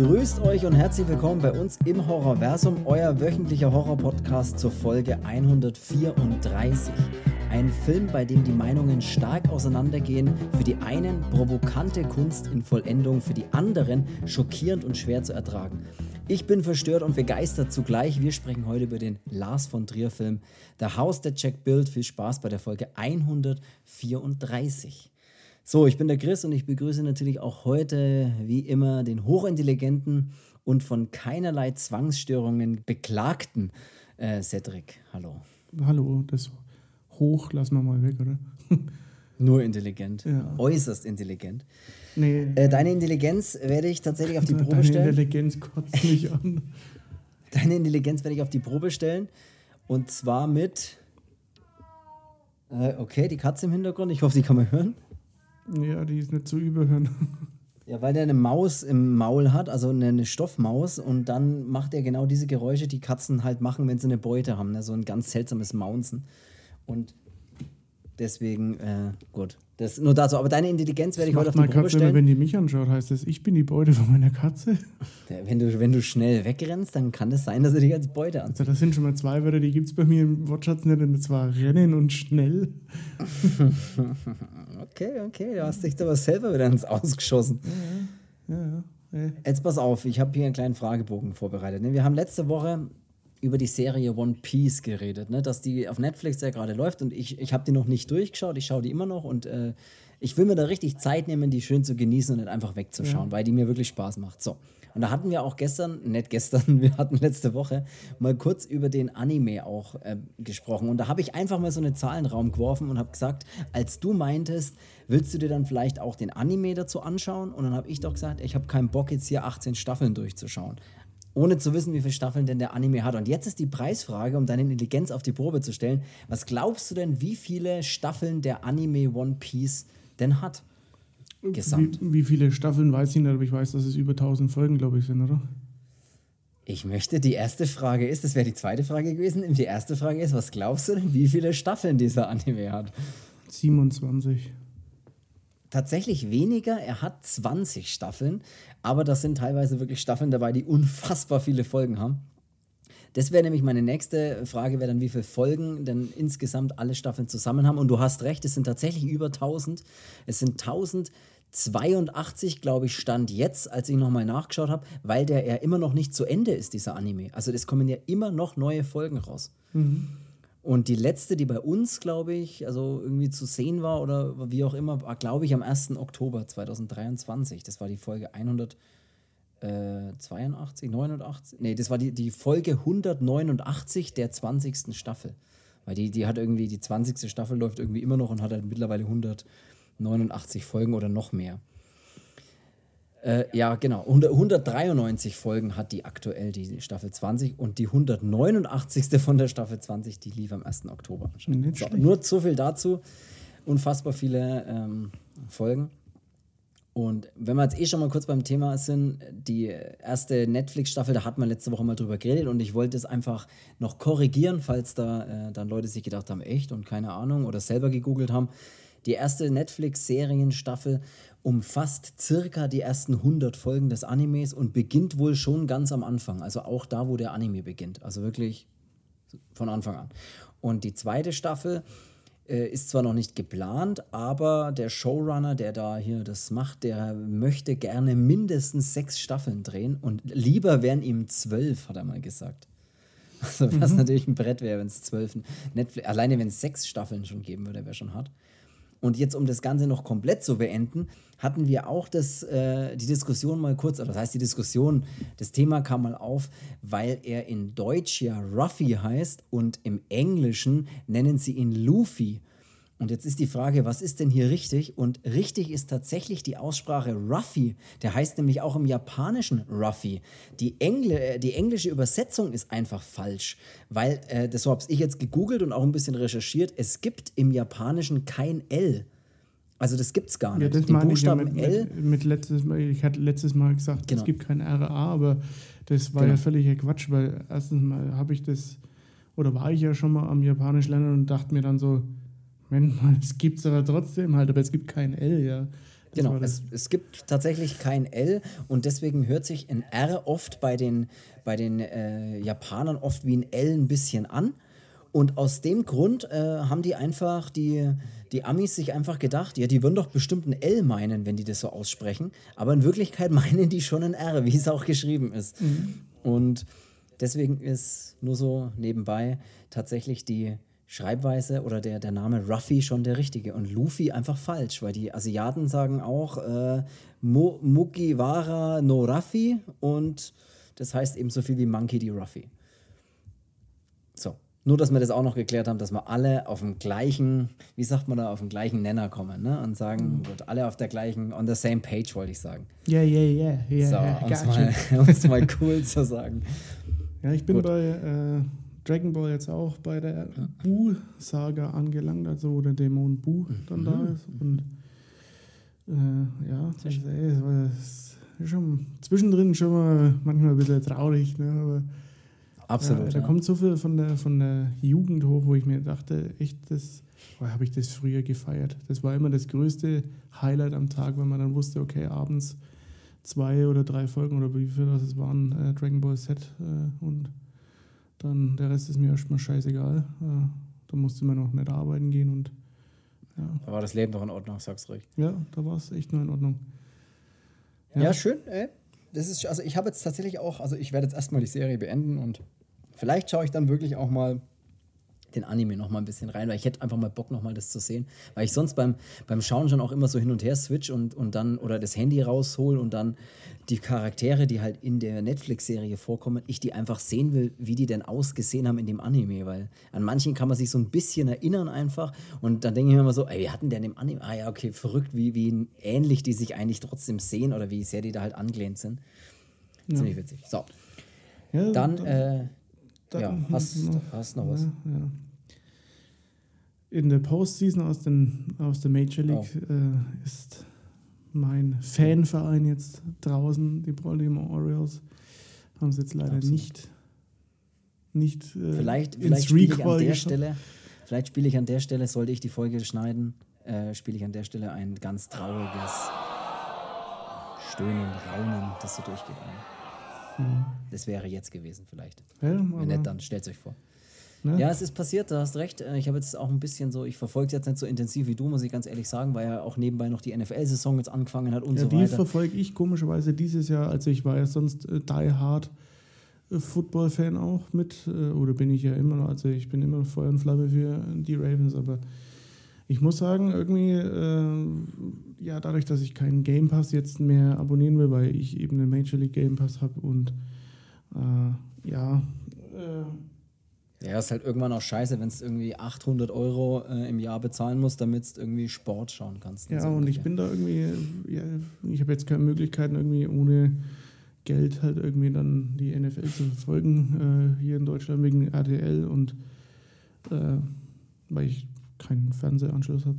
Grüßt euch und herzlich willkommen bei uns im Horrorversum, euer wöchentlicher Horror-Podcast zur Folge 134. Ein Film, bei dem die Meinungen stark auseinandergehen. Für die einen provokante Kunst in Vollendung, für die anderen schockierend und schwer zu ertragen. Ich bin verstört und begeistert zugleich. Wir sprechen heute über den Lars von Trier Film The House That Jack Built. Viel Spaß bei der Folge 134. So, ich bin der Chris und ich begrüße natürlich auch heute, wie immer, den hochintelligenten und von keinerlei Zwangsstörungen beklagten äh, Cedric. Hallo. Hallo, das hoch lassen wir mal weg, oder? Nur intelligent. Ja. Äußerst intelligent. Nee. Äh, deine Intelligenz werde ich tatsächlich auf die Probe Deine stellen. Intelligenz kotzt mich an. Deine Intelligenz werde ich auf die Probe stellen. Und zwar mit. Äh, okay, die Katze im Hintergrund. Ich hoffe, die kann man hören. Ja, die ist nicht zu überhören. Ja, weil der eine Maus im Maul hat, also eine, Stoffmaus. Und dann macht er genau diese Geräusche, die Katzen halt machen, wenn sie eine Beute haben. Ne? So ein ganz seltsames Maunzen. Und deswegen, äh, gut. Das nur dazu. Aber deine Intelligenz werde ich heute auf die Probe Katze stellen. wenn die mich anschaut, heißt das, ich bin die Beute von meiner Katze. Ja, Wenn du, wenn du schnell wegrennst, dann kann es sein, dass er dich als Beute ansieht. Also das sind schon mal zwei Wörter, die gibt es bei mir im Wortschatz nicht. Und zwar rennen und schnell. Okay, okay, du hast dich aber selber wieder ins Ausgeschossen. Ja, ja. Äh, Jetzt pass auf, ich habe hier einen kleinen Fragebogen vorbereitet. ne? Wir haben letzte Woche über die Serie One Piece geredet, ne? dass die auf Netflix ja gerade läuft und ich, ich habe die noch nicht durchgeschaut, ich schaue die immer noch und äh, ich will mir da richtig Zeit nehmen, die schön zu genießen und nicht einfach wegzuschauen, weil die mir wirklich Spaß macht. So. Und da hatten wir auch gestern, nicht gestern, wir hatten letzte Woche mal kurz über den Anime auch äh, gesprochen. Und da habe ich einfach mal so eine Zahl in den Raum geworfen und habe gesagt, als du meintest, willst du dir dann vielleicht auch den Anime dazu anschauen? Und dann habe ich doch gesagt, ich habe keinen Bock, jetzt hier 18 Staffeln durchzuschauen. Ohne zu wissen, wie viele Staffeln denn der Anime hat. Und jetzt ist die Preisfrage, um deine Intelligenz auf die Probe zu stellen. Was glaubst du denn, wie viele Staffeln der Anime One Piece denn hat? Gesamt. Wie, wie viele Staffeln weiß ich nicht, aber ich weiß, dass es über 1000 Folgen, glaube ich, sind, oder? Ich möchte, die erste Frage ist, das wäre die zweite Frage gewesen. Die erste Frage ist, was glaubst du denn, wie viele Staffeln dieser Anime hat? 27. Tatsächlich weniger, er hat 20 Staffeln, aber das sind teilweise wirklich Staffeln dabei, die unfassbar viele Folgen haben. Das wäre nämlich meine nächste Frage, wäre dann, wie viele Folgen denn insgesamt alle Staffeln zusammen haben. Und du hast recht, es sind tatsächlich über 1000. Es sind 1082, glaube ich, Stand jetzt, als ich nochmal nachgeschaut habe, weil der ja immer noch nicht zu Ende ist, dieser Anime. Also es kommen ja immer noch neue Folgen raus. Und die letzte, die bei uns, glaube ich, also irgendwie zu sehen war oder wie auch immer, war, glaube ich, am 1. Oktober 2023. Das war die Folge 182, 89? Nee, das war die, die Folge 189 der 20. Staffel. Weil die, die hat irgendwie, die 20. Staffel läuft irgendwie immer noch und hat halt mittlerweile 189 Folgen oder noch mehr. Äh, ja, genau. 100, 193 Folgen hat die aktuell, die Staffel 20. Und die 189. von der Staffel 20, die lief am 1. Oktober. anscheinend. So, nur so viel dazu. Unfassbar viele ähm, Folgen. Und wenn wir jetzt eh schon mal kurz beim Thema sind, die erste Netflix-Staffel, da hat man letzte Woche mal drüber geredet und ich wollte es einfach noch korrigieren, falls da äh, dann Leute sich gedacht haben, echt und keine Ahnung oder selber gegoogelt haben. Die erste Netflix-Serienstaffel umfasst circa die ersten 100 Folgen des Animes und beginnt wohl schon ganz am Anfang, also auch da, wo der Anime beginnt. Also wirklich von Anfang an. Und die zweite Staffel ist zwar noch nicht geplant, aber der Showrunner, der da hier das macht, der möchte gerne mindestens sechs Staffeln drehen und lieber wären ihm zwölf, hat er mal gesagt. Also was natürlich ein Brett wäre, wenn es zwölf Netflix, alleine wenn es sechs Staffeln schon geben würde, wäre schon hart. Und jetzt, um das Ganze noch komplett zu beenden, hatten wir auch das, äh, die Diskussion mal kurz, oder das heißt die Diskussion, das Thema kam mal auf, weil er in Deutsch ja Ruffy heißt und im Englischen nennen sie ihn Luffy. Und jetzt ist die Frage, was ist denn hier richtig? Und richtig ist tatsächlich die Aussprache Ruffy. Der heißt nämlich auch im Japanischen Ruffy. Die, Engl äh, die englische Übersetzung ist einfach falsch, weil, äh, das habe ich jetzt gegoogelt und auch ein bisschen recherchiert, es gibt im Japanischen kein L. Also das gibt es gar Ja, nicht. das Den meine ich ja Buchstaben mit, L. mit, mit letztes Mal. Ich hatte letztes Mal gesagt, Genau. es gibt kein RA, aber das war Genau. ja völliger Quatsch, weil erstens mal habe ich das, oder war ich ja schon mal am Japanisch lernen und dachte mir dann so, es gibt es aber trotzdem halt, aber es gibt kein L, ja. genau, es, es gibt tatsächlich kein L und deswegen hört sich ein R oft bei den, bei den äh, Japanern oft wie ein L ein bisschen an. Und aus dem Grund äh, haben die einfach, die, die Amis sich einfach gedacht, ja, die würden doch bestimmt ein L meinen, wenn die das so aussprechen. Aber in Wirklichkeit meinen die schon ein R, wie es auch geschrieben ist. Mhm. Und deswegen ist nur so nebenbei tatsächlich die Schreibweise oder der, der Name Ruffy schon der richtige und Luffy einfach falsch, weil die Asiaten sagen auch äh, Mugiwara no Ruffy und das heißt eben so viel wie Monkey D. Ruffy. So, nur, dass wir das auch noch geklärt haben, dass wir alle auf dem gleichen, wie sagt man da, auf dem gleichen Nenner kommen ne? und sagen, mhm. gut, alle auf der gleichen, on the same page, wollte ich sagen. Ja, ja, ja, ja. So, um es mal, mal cool zu sagen. Ja, ich bin gut. bei äh, Dragon Ball jetzt auch bei der ja. Bu-Saga angelangt, also wo der Dämon Bu dann mhm. da ist. Und äh, ja, das, ist, das ist schon zwischendrin schon mal manchmal ein bisschen traurig, ne? aber Absolut. Ja, da ja. kommt so viel von der, von der Jugend hoch, wo ich mir dachte, echt, das habe ich das früher gefeiert. Das war immer das größte Highlight am Tag, wenn man dann wusste, okay, abends zwei oder drei Folgen oder wie viel das waren, äh, Dragon Ball Z äh, und dann der Rest ist mir erstmal scheißegal. Äh, da musste man noch nicht arbeiten gehen und ja. Da war das Leben doch in Ordnung, sagst du recht. Ja, da war es echt nur in Ordnung. Ja, ja schön, ey. Das ist, also ich habe jetzt tatsächlich auch, also ich werde jetzt erstmal die Serie beenden und Vielleicht schaue ich dann wirklich auch mal den Anime noch mal ein bisschen rein, weil ich hätte einfach mal Bock noch mal das zu sehen, weil ich sonst beim, beim Schauen schon auch immer so hin und her switch und, und dann oder das Handy raushol und dann die Charaktere, die halt in der Netflix-Serie vorkommen, ich die einfach sehen will, wie die denn ausgesehen haben in dem Anime, weil an manchen kann man sich so ein bisschen erinnern einfach und dann denke ich mir immer so, ey, wie hatten der in dem Anime? Ah ja, okay, verrückt, wie, wie ähnlich die sich eigentlich trotzdem sehen oder wie sehr die da halt angelehnt sind. Ja. Ziemlich witzig. So. Ja, dann, dann äh, dann ja, hast, noch, hast noch was. Ja, ja. In der Postseason aus, den, aus der Major League oh. äh, ist mein Fanverein jetzt draußen, die Baltimore Orioles. Haben sie jetzt leider Absolut. nicht, nicht äh, vielleicht, vielleicht spiele ich an der Stelle, vielleicht spiele ich an der Stelle, sollte ich die Folge schneiden, äh, spiele ich an der Stelle ein ganz trauriges Stöhnen, Raunen, das so durchgeht. Ein. Mhm. Das wäre jetzt gewesen vielleicht. Ja, Wenn nicht, dann stellt euch vor. Ne? Ja, es ist passiert, du hast recht. Äh, ich habe jetzt auch ein bisschen so, ich verfolge es jetzt nicht so intensiv wie du, muss ich ganz ehrlich sagen, weil ja auch nebenbei noch die NFL-Saison jetzt angefangen hat und ja, so weiter. Die verfolge ich komischerweise dieses Jahr. Also ich war ja sonst äh, die Hard äh, Football-Fan auch mit, äh, oder bin ich ja immer noch, also ich bin immer Feuer und Flamme für die Ravens, aber ich muss sagen, irgendwie, äh, ja, dadurch, dass ich keinen Game Pass jetzt mehr abonnieren will, weil ich eben einen Major League Game Pass habe und äh, ja. Äh, ja, ist halt irgendwann auch scheiße, wenn es irgendwie 800 Euro äh, im Jahr bezahlen musst, damit du irgendwie Sport schauen kannst. Ja, so und ich bin da irgendwie, ja, ich habe jetzt keine Möglichkeiten, irgendwie ohne Geld halt irgendwie dann die NFL zu verfolgen, äh, hier in Deutschland wegen RTL und äh, weil ich keinen Fernsehanschluss habe.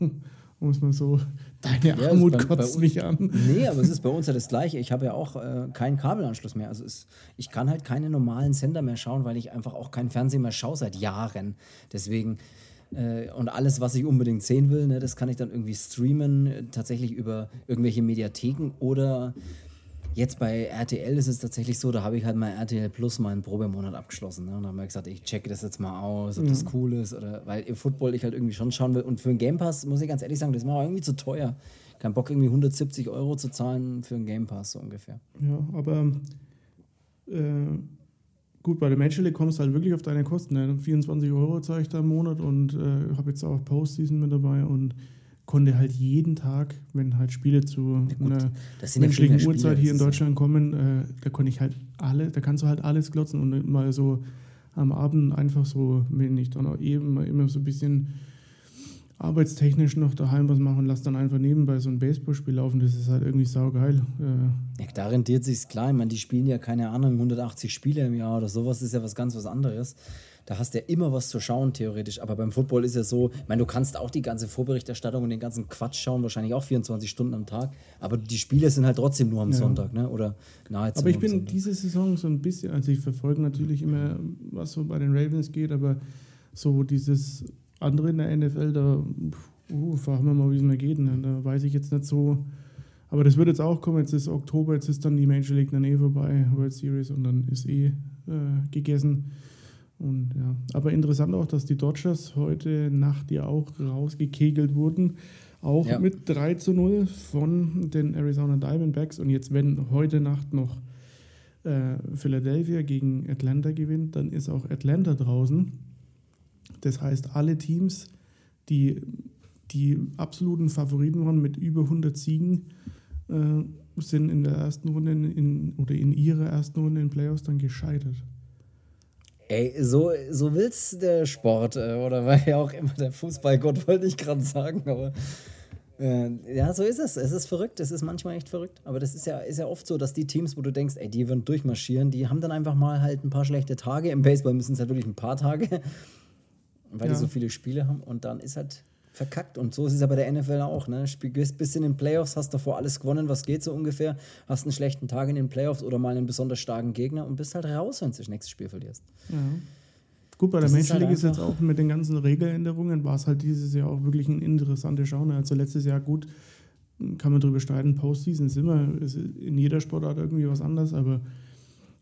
Äh, um es mal so, deine ja, Armut bei, kotzt bei mich an. Nee, aber es ist bei uns ja das Gleiche. Ich habe ja auch äh, keinen Kabelanschluss mehr. Also es, ich kann halt keine normalen Sender mehr schauen, weil ich einfach auch keinen Fernsehen mehr schaue seit Jahren. Deswegen, äh, und alles, was ich unbedingt sehen will, ne, das kann ich dann irgendwie streamen, äh, tatsächlich über irgendwelche Mediatheken oder Jetzt bei RTL ist es tatsächlich so, da habe ich halt mal RTL Plus mal einen Probemonat abgeschlossen. Ne? Und dann habe ich gesagt, ich checke das jetzt mal aus, ob mhm. das cool ist. Oder, weil im Football ich halt irgendwie schon schauen will. Und für einen Game Pass, muss ich ganz ehrlich sagen, das auch irgendwie zu teuer. Kein Bock, irgendwie 170 Euro zu zahlen für einen Game Pass, so ungefähr. Ja, aber äh, gut, bei der League kommst du halt wirklich auf deine Kosten. Ne? 24 Euro zahle ich da im Monat und äh, habe jetzt auch Postseason mit dabei und konnte halt jeden Tag, wenn halt Spiele zu gut, einer menschlichen Uhrzeit hier in Deutschland kommen, äh, da konnte ich halt alle, da kannst du halt alles glotzen und mal so am Abend einfach so, wenn ich dann auch eben mal immer so ein bisschen arbeitstechnisch noch daheim was machen, lass dann einfach nebenbei so ein Baseballspiel laufen, das ist halt irgendwie saugeil. Äh. Ja, da rentiert sich's klar, ich meine, die spielen ja keine Ahnung, 180 Spiele im Jahr oder sowas, ist ja was ganz was anderes da hast du ja immer was zu schauen, theoretisch. Aber beim Football ist ja so, ich meine, du kannst auch die ganze Vorberichterstattung und den ganzen Quatsch schauen, wahrscheinlich auch 24 Stunden am Tag. Aber die Spiele sind halt trotzdem nur am ja. Sonntag, ne? Oder nahezu. Aber ich bin Sonntag. diese Saison so ein bisschen, also ich verfolge natürlich immer, was so bei den Ravens geht, aber so dieses andere in der NFL, da uh, fragen wir mal, wie es mir geht. Ne? Da weiß ich jetzt nicht so. Aber das wird jetzt auch kommen. Jetzt ist Oktober, jetzt ist dann die Major League dann eh vorbei, World Series, und dann ist eh äh, gegessen. Und ja, aber interessant auch, dass die Dodgers heute Nacht ja auch rausgekegelt wurden. Auch ja. mit 3 zu 0 von den Arizona Diamondbacks. Und jetzt, wenn heute Nacht noch äh, Philadelphia gegen Atlanta gewinnt, dann ist auch Atlanta draußen. Das heißt, alle Teams, die die absoluten Favoriten waren mit über 100 Siegen, äh, sind in der ersten Runde in, oder in ihrer ersten Runde in Playoffs dann gescheitert. Ey, so, so will's der Sport, äh, oder war ja auch immer der Fußballgott, wollte ich gerade sagen, aber äh, ja, so ist es. Es ist verrückt, es ist manchmal echt verrückt. Aber das ist ja, ist ja oft so, dass die Teams, wo du denkst, ey, die würden durchmarschieren, die haben dann einfach mal halt ein paar schlechte Tage. Im Baseball müssen es halt wirklich ein paar Tage, weil ja. die so viele Spiele haben und dann ist halt verkackt. Und so ist es ja bei der NFL auch. Ne? Spielst bis in den Playoffs, hast davor alles gewonnen, was geht so ungefähr, hast einen schlechten Tag in den Playoffs oder mal einen besonders starken Gegner und bist halt raus, wenn du das nächste Spiel verlierst. Ja. Gut, bei der Major League halt ist jetzt auch mit den ganzen Regeländerungen, war es halt dieses Jahr auch wirklich ein interessanter Schauen. Also letztes Jahr gut, kann man drüber streiten, Postseason ist immer ist in jeder Sportart irgendwie was anderes, aber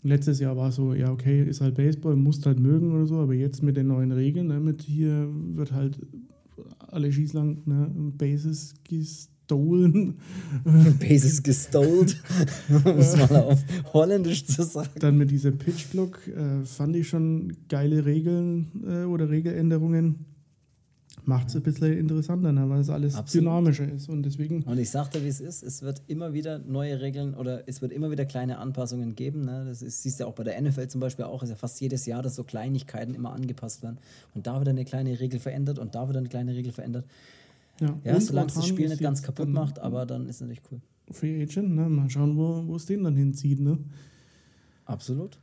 letztes Jahr war so, ja okay, ist halt Baseball, musst halt mögen oder so, aber jetzt mit den neuen Regeln, ne, mit hier wird halt alle schießlang ne, Bases gestohlen. Bases gestohlen, um es mal auf Holländisch zu sagen. Dann mit dieser Pitch-Block äh, fand ich schon geile Regeln äh, oder Regeländerungen macht es ein bisschen interessanter, ne? weil es alles Absolut. dynamischer ist. Und deswegen. Und ich sagte, wie es ist, es wird immer wieder neue Regeln oder es wird immer wieder kleine Anpassungen geben. Ne? Das ist, siehst du ja auch bei der NFL zum Beispiel auch, ist ja fast jedes Jahr, dass so Kleinigkeiten immer angepasst werden. Und da wird eine kleine Regel verändert und da wird eine kleine Regel verändert. Ja, ja solange es das Spiel nicht ganz kaputt macht, aber dann ist es natürlich cool. Free Agent, ne? mal schauen, wo es den dann hinzieht. Ne? Absolut.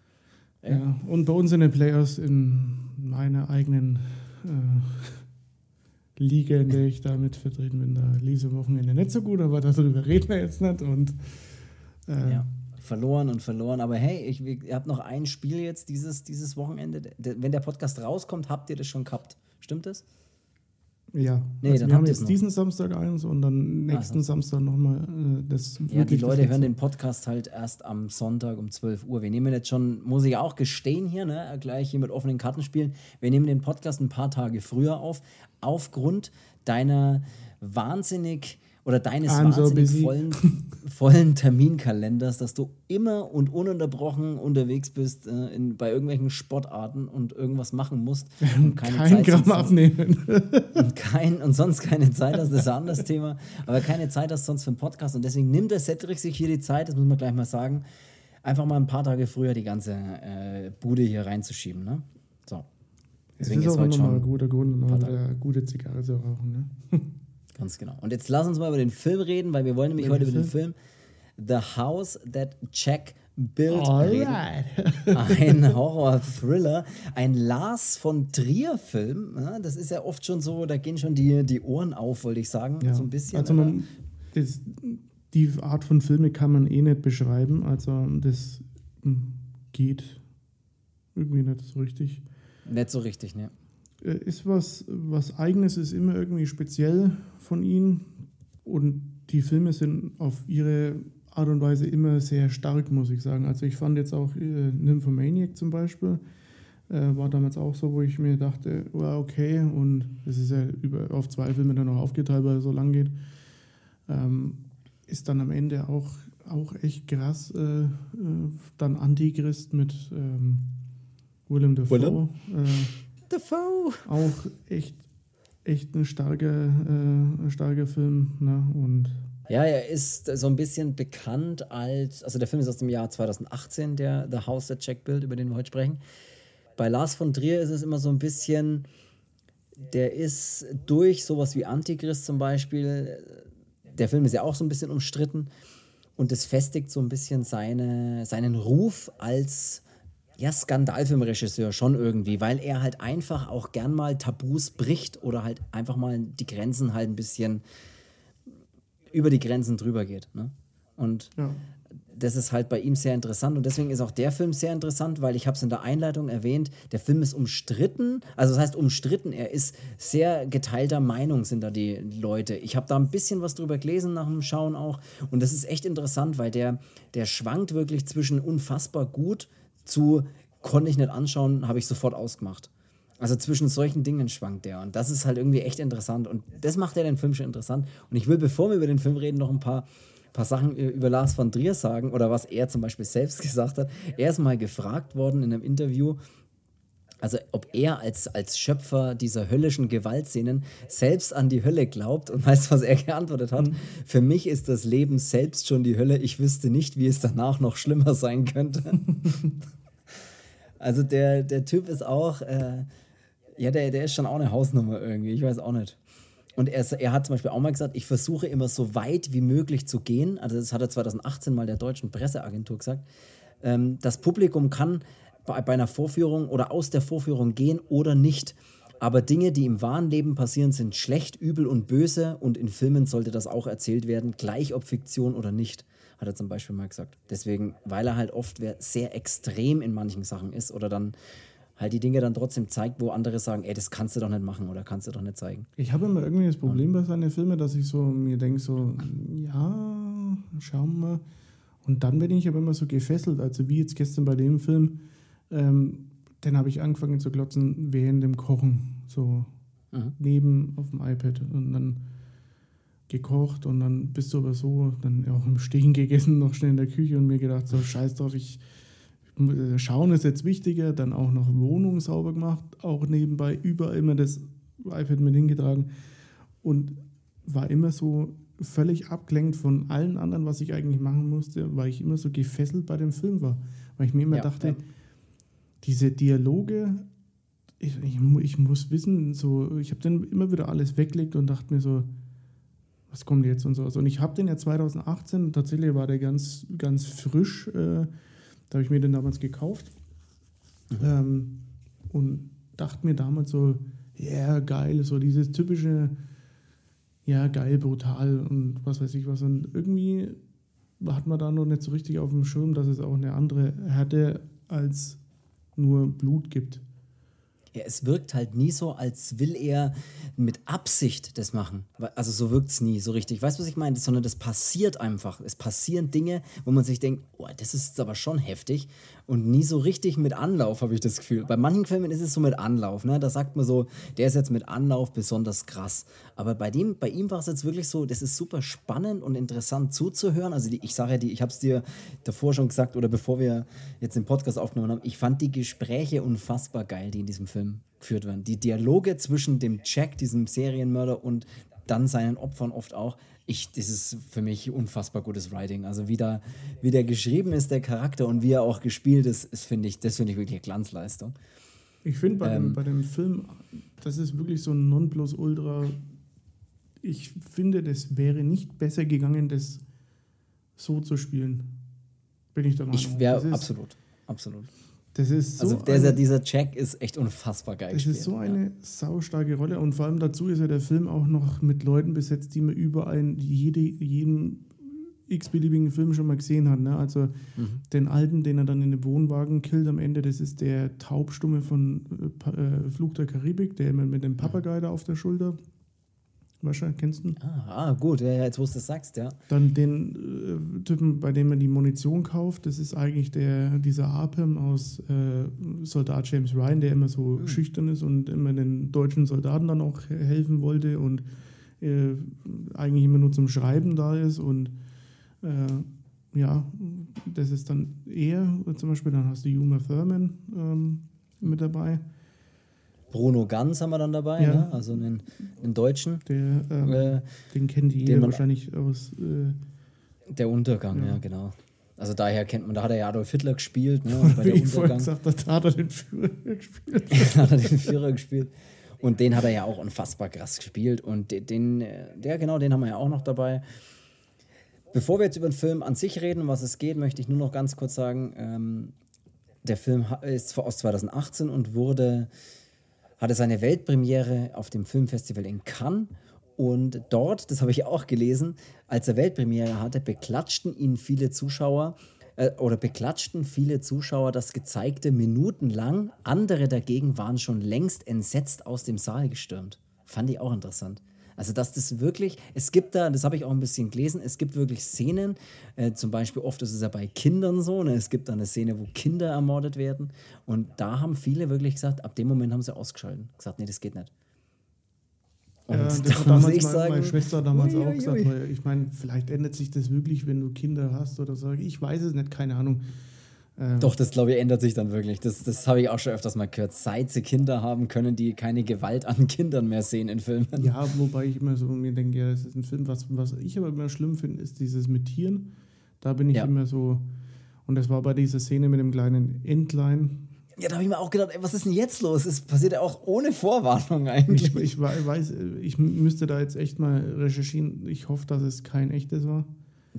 Ja, und bei uns in den Players in meiner eigenen äh, Liga, in der ich damit vertreten bin. Da am Wochenende nicht so gut, aber darüber reden wir jetzt nicht. Und, äh, ja, verloren und verloren. Aber hey, ich, ihr habt noch ein Spiel jetzt dieses, dieses Wochenende. Wenn der Podcast rauskommt, habt ihr das schon gehabt. Stimmt das? Ja, nee, also wir haben jetzt diesen Samstag eins und dann nächsten also. Samstag nochmal äh, das. Ja, die Leute hören den Podcast halt erst am Sonntag um 12 Uhr. Wir nehmen jetzt schon, muss ich auch gestehen hier, ne, gleich hier mit offenen Karten spielen. Wir nehmen den Podcast ein paar Tage früher auf, aufgrund deiner wahnsinnig oder deines I'm wahnsinnig so vollen, vollen Terminkalenders, dass du immer und ununterbrochen unterwegs bist äh, in, bei irgendwelchen Sportarten und irgendwas machen musst und keine kein Zeit Gramm abnehmen und kein und sonst keine Zeit hast, das ist ein anderes Thema, aber keine Zeit hast sonst für einen Podcast und deswegen nimmt der Cedric sich hier die Zeit, das muss man gleich mal sagen, einfach mal ein paar Tage früher die ganze äh, Bude hier reinzuschieben, ne? So. Deswegen es ist, ist auch nochmal ein guter Grund, mal eine gute Zigarre zu rauchen, ne? Ganz genau. Und jetzt lass uns mal über den Film reden, weil wir wollen nämlich heute über den Film The House That Jack Built reden. Ein Horror-Thriller, ein Lars von Trier-Film. Das ist ja oft schon so, da gehen schon die, die Ohren auf, wollte ich sagen. Ja. So ein bisschen. Also man, das, die Art von Filme kann man eh nicht beschreiben. Also das hm, geht irgendwie nicht so richtig. Nicht so richtig, ne? Äh, ist was, was Eigenes, ist immer irgendwie speziell von ihm. Und die Filme sind auf ihre Art und Weise immer sehr stark, muss ich sagen. Also ich fand jetzt auch äh, Nymphomaniac zum Beispiel, äh, war damals auch so, wo ich mir dachte, well, okay, und es ist ja über, auf zwei Filme dann noch aufgeteilt, weil es so lang geht, ähm, ist dann am Ende auch, auch echt krass. Äh, äh dann Antichrist mit ähm, Willem Dafoe. Willem? Dafoe. Auch echt, echt ein starker, äh, ein starker Film. Ne? Und ja, er ist so ein bisschen bekannt als, also der Film ist aus dem Jahr 2018, der The House That Jack Built, über den wir heute sprechen. Bei Lars von Trier ist es immer so ein bisschen, der ist durch sowas wie Antichrist zum Beispiel, der Film ist ja auch so ein bisschen umstritten und es festigt so ein bisschen seine, seinen Ruf als ja, Skandalfilmregisseur schon irgendwie, weil er halt einfach auch gern mal Tabus bricht oder halt einfach mal die Grenzen halt ein bisschen über die Grenzen drüber geht. Ne? Und ja. das ist halt bei ihm sehr interessant und deswegen ist auch der Film sehr interessant, weil ich habe es in der Einleitung erwähnt, der Film ist umstritten, also das heißt umstritten, er ist sehr geteilter Meinung sind da die Leute. Ich habe da ein bisschen was drüber gelesen nach dem Schauen auch und das ist echt interessant, weil der, der schwankt wirklich zwischen unfassbar gut zu konnte ich nicht anschauen, habe ich sofort ausgemacht. Also zwischen solchen Dingen schwankt der und das ist halt irgendwie echt interessant und das macht ja den Film schon interessant und ich will, bevor wir über den Film reden, noch ein paar paar Sachen über Lars von Trier sagen oder was er zum Beispiel selbst gesagt hat. Er ist mal gefragt worden in einem Interview, also ob er als, als Schöpfer dieser höllischen Gewaltszenen selbst an die Hölle glaubt und weißt, was er geantwortet hat. Für mich ist das Leben selbst schon die Hölle. Ich wüsste nicht, wie es danach noch schlimmer sein könnte. also der, der Typ ist auch, äh, ja, der, der ist schon auch eine Hausnummer irgendwie. Ich weiß auch nicht. Und er, er hat zum Beispiel auch mal gesagt, ich versuche immer so weit wie möglich zu gehen. Also das hat er 2018 mal der deutschen Presseagentur gesagt. Ähm, das Publikum kann bei, bei einer Vorführung oder aus der Vorführung gehen oder nicht. Aber Dinge, die im wahren Leben passieren, sind schlecht, übel und böse und in Filmen sollte das auch erzählt werden, gleich ob Fiktion oder nicht, hat er zum Beispiel mal gesagt. Deswegen, weil er halt oft sehr extrem in manchen Sachen ist oder dann halt die Dinge dann trotzdem zeigt, wo andere sagen, ey, das kannst du doch nicht machen oder kannst du doch nicht zeigen. Ich habe immer irgendwie das Problem bei seinen Filmen, dass ich so mir denke, so, ja, schauen wir mal. Und dann bin ich aber immer so gefesselt, also wie jetzt gestern bei dem Film, ähm, den habe ich angefangen zu glotzen während dem Kochen, so mhm. neben auf dem iPad und dann gekocht und dann bist du aber so, dann auch im Stehen gegessen, noch schnell in der Küche und mir gedacht, so scheiß drauf, ich Schauen ist jetzt wichtiger, dann auch noch Wohnung sauber gemacht, auch nebenbei überall immer das iPad mit hingetragen und war immer so völlig abgelenkt von allen anderen, was ich eigentlich machen musste, weil ich immer so gefesselt bei dem Film war. Weil ich mir immer ja, dachte, ja. diese Dialoge, ich, ich, ich, muss wissen, so, ich habe dann immer wieder alles weggelegt und dachte mir so, was kommt jetzt und so. Und ich habe den ja 2018, tatsächlich war der ganz, ganz frisch. Äh, da habe ich mir den damals gekauft mhm. ähm, und dachte mir damals so, ja, yeah, geil, so dieses typische, ja, geil, brutal und was weiß ich was. Und irgendwie hat man da noch nicht so richtig auf dem Schirm, dass es auch eine andere Härte als nur Blut gibt. Ja, es wirkt halt nie so, als will er mit Absicht das machen. Also so wirkt es nie so richtig. Weißt du, was ich meine? Sondern das passiert einfach. Es passieren Dinge, wo man sich denkt, oh, das ist aber schon heftig. Und nie so richtig mit Anlauf, habe ich das Gefühl. Bei manchen Filmen ist es so mit Anlauf. Ne? Da sagt man so, der ist jetzt mit Anlauf besonders krass. Aber bei, dem, bei ihm war es jetzt wirklich so, das ist super spannend und interessant zuzuhören. Also die, ich sage ja, die, ich habe es dir davor schon gesagt oder bevor wir jetzt den Podcast aufgenommen haben, ich fand die Gespräche unfassbar geil, die in diesem Film geführt werden. Die Dialoge zwischen dem Jack, diesem Serienmörder, und dann seinen Opfern oft auch. Ich, das ist für mich unfassbar gutes Writing. Also wie, da, wie der geschrieben ist, der Charakter und wie er auch gespielt ist, ist finde ich, das finde ich wirklich eine Glanzleistung. Ich finde bei, ähm, dem, bei dem Film, das ist wirklich so ein Nonplusultra. Ich finde, das wäre nicht besser gegangen, das so zu spielen. Bin ich der Meinung. Ich wäre absolut, absolut. Das ist so also der, dieser Jack ist echt unfassbar geil. Das gespielt, ist so eine ja. saustarke Rolle und vor allem dazu ist ja der Film auch noch mit Leuten besetzt, die man überall jede, jeden x-beliebigen Film schon mal gesehen hat. Ne? Also mhm. den alten, den er dann in dem Wohnwagen killt am Ende, das ist der Taubstumme von äh, äh Flug der Karibik, der immer mit dem Papagei da auf der Schulter Wahrscheinlich kennst du ihn. Ah, ah gut, ja, jetzt wo du es sagst, ja. Dann den äh, Typen, bei dem man die Munition kauft, das ist eigentlich der, dieser Arpem aus äh, Soldat James Ryan, der immer so mhm. schüchtern ist und immer den deutschen Soldaten dann auch helfen wollte und äh, eigentlich immer nur zum Schreiben da ist und äh, ja, das ist dann er, zum Beispiel, dann hast du Uma Thurman ähm, mit dabei. Bruno Ganz haben wir dann dabei, ja. ne? also einen, einen Deutschen. Der, ähm, äh, den kennen die den wahrscheinlich aus. Äh, der Untergang, ja. ja. genau. Also daher kennt man, da hat er ja Adolf Hitler gespielt. Ne? bei der ich Untergang. Gesagt, da hat er den Führer gespielt. da hat er den Führer gespielt. Und den hat er ja auch unfassbar krass gespielt. Und den, der, genau, den haben wir ja auch noch dabei. Bevor wir jetzt über den Film an sich reden, um was es geht, möchte ich nur noch ganz kurz sagen, ähm, der Film ist aus 2018 und wurde hatte seine Weltpremiere auf dem Filmfestival in Cannes Und dort, das habe ich auch gelesen, als er Weltpremiere hatte, beklatschten ihn viele Zuschauer äh, oder beklatschten viele Zuschauer das Gezeigte minutenlang. Andere dagegen waren schon längst entsetzt aus dem Saal gestürmt. Fand ich auch interessant. Also, dass das wirklich, es gibt da, das habe ich auch ein bisschen gelesen, es gibt wirklich Szenen, äh, zum Beispiel oft ist es ja bei Kindern so, ne? es gibt da eine Szene, wo Kinder ermordet werden und da haben viele wirklich gesagt, ab dem Moment haben sie ausgeschaltet, gesagt, nee, das geht nicht. Und ja, das da hat damals sagen, meine Schwester damals ui, auch ui, gesagt, ui. weil ich meine, vielleicht ändert sich das wirklich, wenn du Kinder hast oder so. Ich weiß es nicht, keine Ahnung. Ähm Doch, das glaube ich ändert sich dann wirklich. Das, das habe ich auch schon öfters mal gehört. Seit sie Kinder haben, können die keine Gewalt an Kindern mehr sehen in Filmen. Ja, wobei ich immer so mir denke, ja, das ist ein Film. Was, was ich aber immer schlimm finde, ist dieses mit Tieren. Da bin ich ja. immer so. Und das war bei dieser Szene mit dem kleinen Entlein, ja, da habe ich mir auch gedacht, ey, was ist denn jetzt los? Es passiert ja auch ohne Vorwarnung eigentlich. Ich, ich, weiß, ich müsste da jetzt echt mal recherchieren. Ich hoffe, dass es kein echtes war.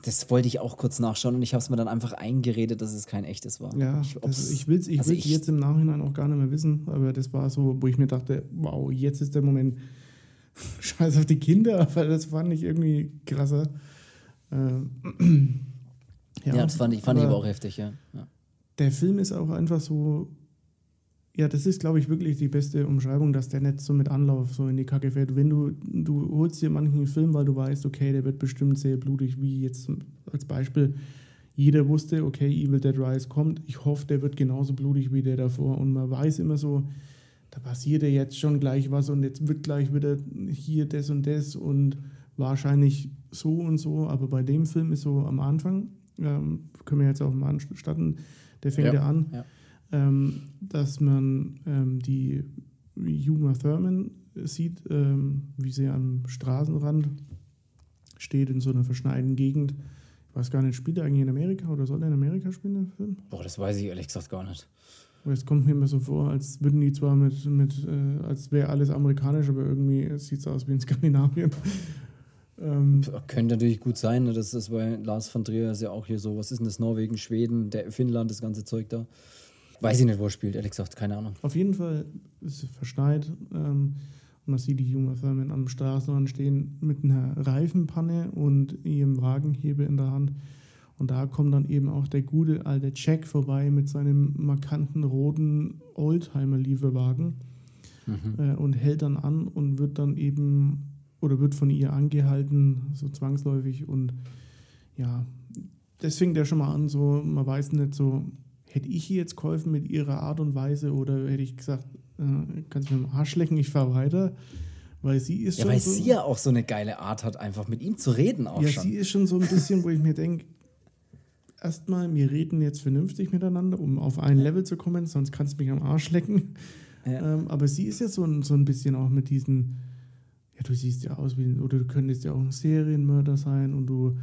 Das wollte ich auch kurz nachschauen und ich habe es mir dann einfach eingeredet, dass es kein echtes war. Ja, ich, ich will es ich also jetzt im Nachhinein auch gar nicht mehr wissen, aber das war so, wo ich mir dachte, wow, jetzt ist der Moment. Scheiß auf die Kinder, weil das fand ich irgendwie krasser. Ähm, ja, ja, das fand ich, fand aber ich aber auch heftig, ja. ja. Der Film ist auch einfach so ja, das ist, glaube ich, wirklich die beste Umschreibung, dass der nicht so mit Anlauf so in die Kacke fährt. Wenn du, du holst dir manchen Film, weil du weißt, okay, der wird bestimmt sehr blutig, wie jetzt als Beispiel, jeder wusste, okay, Evil Dead Rise kommt. Ich hoffe, der wird genauso blutig wie der davor. Und man weiß immer so, da passiert ja jetzt schon gleich was und jetzt wird gleich wieder hier das und das und wahrscheinlich so und so. Aber bei dem Film ist so am Anfang, ähm, können wir jetzt auch mal anstatten, der fängt ja, ja an. Ja dass man ähm, die Uma Thurman sieht, ähm, wie sie am Straßenrand steht in so einer verschneiten Gegend. Ich weiß gar nicht, spielt er eigentlich in Amerika oder soll er in Amerika spielen, der Film? Boah, das weiß ich ehrlich gesagt gar nicht. Es kommt mir immer so vor, als würden die zwar mit, mit äh, als wäre alles amerikanisch, aber irgendwie sieht es aus wie in Skandinavien. ähm, Könnte natürlich gut sein, ne? das ist bei Lars von Trier ist ja auch hier so, was ist denn das, Norwegen, Schweden, der, Finnland, das ganze Zeug da. Weiß ich nicht, wo er spielt, ehrlich gesagt, keine Ahnung. Auf jeden Fall ist es verschneit ähm, und man sieht die junge Firmen am Straßenrand stehen mit einer Reifenpanne und ihrem Wagenhebe in der Hand. Und da kommt dann eben auch der gute alte Jack vorbei mit seinem markanten roten Oldtimer-Lieferwagen mhm. äh, und hält dann an und wird dann eben oder wird von ihr angehalten, so zwangsläufig. Und ja, das fängt ja schon mal an, so, man weiß nicht so, hätte ich ihr jetzt geholfen mit ihrer Art und Weise oder hätte ich gesagt, äh, kannst du mir am Arsch lecken, ich fahre weiter? Weil sie ist ja, schon. weil so, sie ja auch so eine geile Art hat, einfach mit ihm zu reden auch ja, schon. sie ist schon so ein bisschen, wo ich mir denke, erstmal, wir reden jetzt vernünftig miteinander, um auf ein Level zu kommen, sonst kannst du mich am Arsch lecken. Ja. Ähm, aber sie ist ja so ein, so ein bisschen auch mit diesen, ja, du siehst ja aus wie, oder du könntest ja auch ein Serienmörder sein und du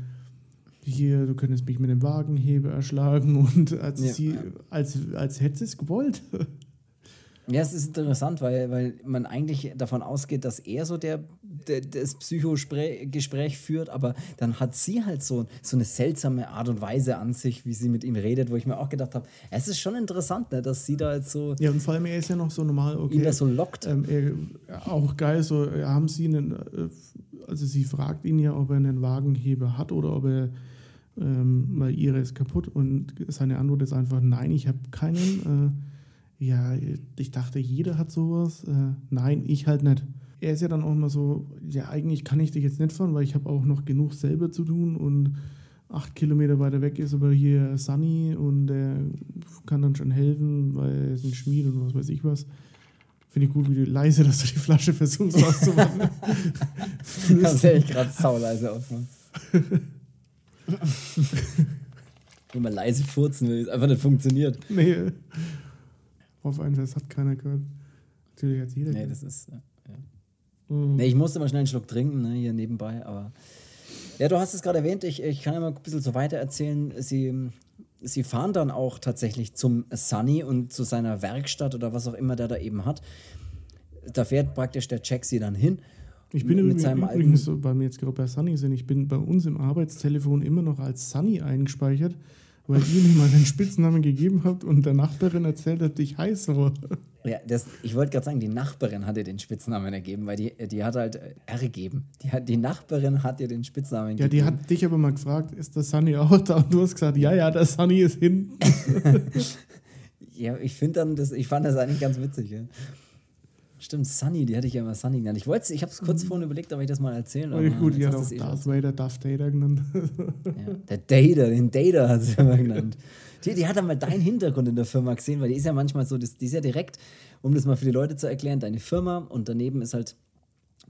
hier, du könntest mich mit dem Wagenheber erschlagen und als, ja. sie, als, als hätte sie es gewollt. Ja, es ist interessant, weil, weil man eigentlich davon ausgeht, dass er so der, der das Psychogespräch führt, aber dann hat sie halt so, so eine seltsame Art und Weise an sich, wie sie mit ihm redet, wo ich mir auch gedacht habe, es ist schon interessant, ne, dass sie da jetzt so. Ja, und vor allem er ist ja noch so normal, okay. Ihn da so lockt. Ähm, er, auch geil, so haben sie einen, äh, also sie fragt ihn ja, ob er einen Wagenheber hat oder ob er ähm, weil ihre ist kaputt und seine Antwort ist einfach, nein, ich habe keinen. Äh, ja, ich dachte, jeder hat sowas. Äh, nein, ich halt nicht. Er ist ja dann auch immer so, ja, eigentlich kann ich dich jetzt nicht fahren, weil ich habe auch noch genug selber zu tun und acht Kilometer weiter weg ist aber hier Sunny und der kann dann schon helfen, weil er ist ein Schmied und was weiß ich was. Finde ich gut, wie du leise, dass du die Flasche versuchst auszumachen. Kannst ja echt gerade sauleise ausmachen. Wenn man leise furzen will, es einfach nicht funktioniert. Nee. Auf einen das hat keiner gehört. Natürlich hat jeder. Nee, gehört. das ist. Ja. Mhm. Nee, ich musste mal schnell einen Schluck trinken, ne, hier nebenbei, aber. Ja, du hast es gerade erwähnt, ich, ich kann ja mal ein bisschen so weiter erzählen. Sie, sie fahren dann auch tatsächlich zum Sunny und zu seiner Werkstatt oder was auch immer der da eben hat. Da fährt praktisch der Jack sie dann hin ich bin mit seinem übrigens, so, weil wir jetzt gerade bei Sunny sind, ich bin bei uns im Arbeitstelefon immer noch als Sunny eingespeichert, weil ihr nicht mal den Spitznamen gegeben habt und der Nachbarin erzählt hat, ich heiße. Ja, das, ich wollte gerade sagen, die Nachbarin hat dir den Spitznamen ergeben, weil die, die hat halt äh, ergeben. Die, hat, die Nachbarin hat dir den Spitznamen ja, gegeben. Ja, die hat dich aber mal gefragt, ist der Sunny auch da? Und du hast gesagt, ja, ja, der Sunny ist hinten. ja, ich finde dann, das, ich fand das eigentlich ganz witzig. Ja. Stimmt, Sunny, die hatte ich ja immer Sunny genannt. Ich wollte ich habe es kurz mhm. vorhin überlegt, ob ich das mal erzählen soll. gut, ja, auch eh Darth Vader, Darth Vader genannt. ja, der Data, den Data hat sie immer genannt. Die, die hat dann mal deinen Hintergrund in der Firma gesehen, weil die ist ja manchmal so, die ist ja direkt, um das mal für die Leute zu erklären, deine Firma und daneben ist halt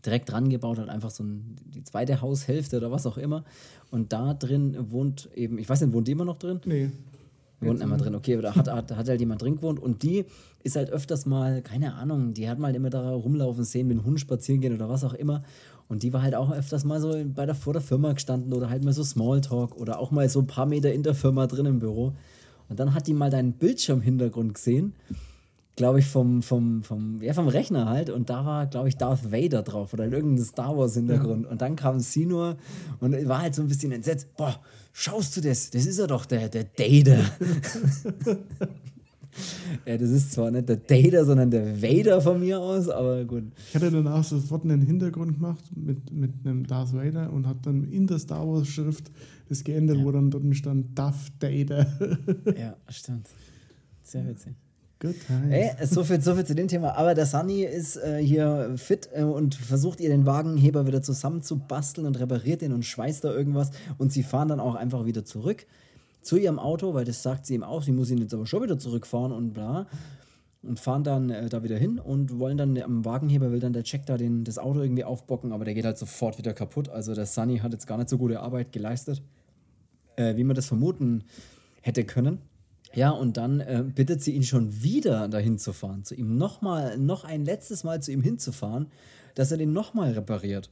direkt dran gebaut, halt einfach so ein, die zweite Haushälfte oder was auch immer. Und da drin wohnt eben, ich weiß nicht, wohnt die immer noch drin? Nee. Wohnt immer drin, okay, oder hat, hat, hat halt jemand drin gewohnt und die ist halt öfters mal, keine Ahnung, die hat mal immer da rumlaufen sehen, mit dem Hund spazieren gehen oder was auch immer. Und die war halt auch öfters mal so bei der, vor der Firma gestanden oder halt mal so Smalltalk oder auch mal so ein paar Meter in der Firma drin im Büro. Und dann hat die mal deinen Bildschirmhintergrund gesehen, glaube ich, vom, vom, vom, ja, vom Rechner halt. Und da war, glaube ich, Darth Vader drauf oder irgendein Star Wars-Hintergrund. Ja. Und dann kam sie nur und war halt so ein bisschen entsetzt. Boah, schaust du das? Das ist ja doch der, der Data. ja, das ist zwar nicht der Data, sondern der Vader von mir aus, aber gut. Ich hatte dann auch sofort einen Hintergrund gemacht mit, mit einem Darth Vader und habe dann in der Star Wars-Schrift das geändert, ja. wo dann dort stand Darth Data. ja, stimmt. Sehr witzig. Good Ey, so viel, so viel zu dem Thema. Aber der Sunny ist äh, hier fit äh, und versucht ihr den Wagenheber wieder zusammenzubasteln und repariert ihn und schweißt da irgendwas. Und sie fahren dann auch einfach wieder zurück zu ihrem Auto, weil das sagt sie ihm auch. Sie muss ihn jetzt aber schon wieder zurückfahren und bla. Und fahren dann äh, da wieder hin und wollen dann am Wagenheber, will dann der Check da den, das Auto irgendwie aufbocken, aber der geht halt sofort wieder kaputt. Also der Sunny hat jetzt gar nicht so gute Arbeit geleistet, äh, wie man das vermuten hätte können. Ja, und dann äh, bittet sie ihn schon wieder dahin zu fahren, zu ihm nochmal, noch ein letztes Mal zu ihm hinzufahren, dass er den nochmal repariert.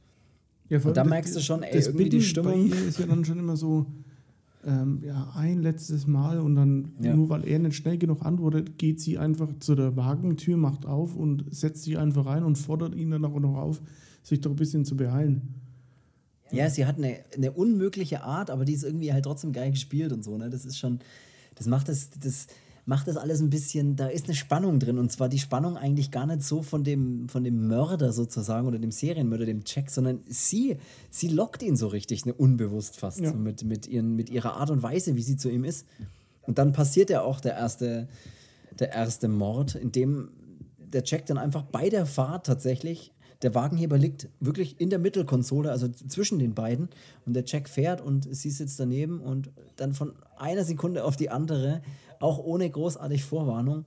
Ja, und da merkst du schon, ey, irgendwie Bitten die Stimmung. Bei ihr ist ja dann schon immer so, ähm, ja, ein letztes Mal und dann, ja. nur weil er nicht schnell genug antwortet, geht sie einfach zu der Wagentür, macht auf und setzt sich einfach rein und fordert ihn dann auch noch auf, sich doch ein bisschen zu beeilen. Ja, sie hat eine, eine unmögliche Art, aber die ist irgendwie halt trotzdem geil gespielt und so, ne? Das ist schon, das macht das, das macht das alles ein bisschen, da ist eine Spannung drin und zwar die Spannung eigentlich gar nicht so von dem, von dem Mörder sozusagen oder dem Serienmörder, dem Jack, sondern sie, sie lockt ihn so richtig, ne, unbewusst fast, ja. so mit, mit, ihren, mit ihrer Art und Weise, wie sie zu ihm ist. Und dann passiert ja auch der erste, der erste Mord, in dem der Jack dann einfach bei der Fahrt tatsächlich der Wagenheber liegt wirklich in der Mittelkonsole, also zwischen den beiden. Und der Jack fährt und sie sitzt daneben und dann von einer Sekunde auf die andere, auch ohne großartig Vorwarnung,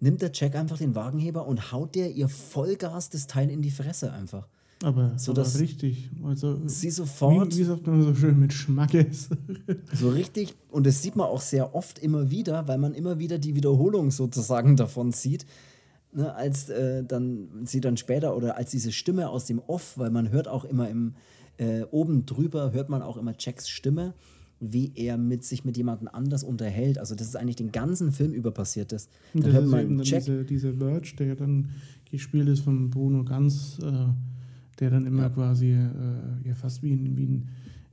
nimmt der Jack einfach den Wagenheber und haut der ihr Vollgas das Teil in die Fresse einfach. Aber, so aber richtig. Also, sie sofort. Wie, wie sagt man so schön, mit Schmackes. so richtig. Und das sieht man auch sehr oft immer wieder, weil man immer wieder die Wiederholung sozusagen davon sieht ne, als äh, dann sie dann später oder als diese Stimme aus dem Off, weil man hört auch immer im äh, oben drüber hört man auch immer Jacks Stimme, wie er mit sich mit jemandem anders unterhält. Also das ist eigentlich den ganzen Film über passiert. Das, dann das hört man Jack. Diese, diese Merch, der dann gespielt ist von Bruno Ganz, äh, der dann immer ja. quasi äh, ja fast wie ein, wie ein,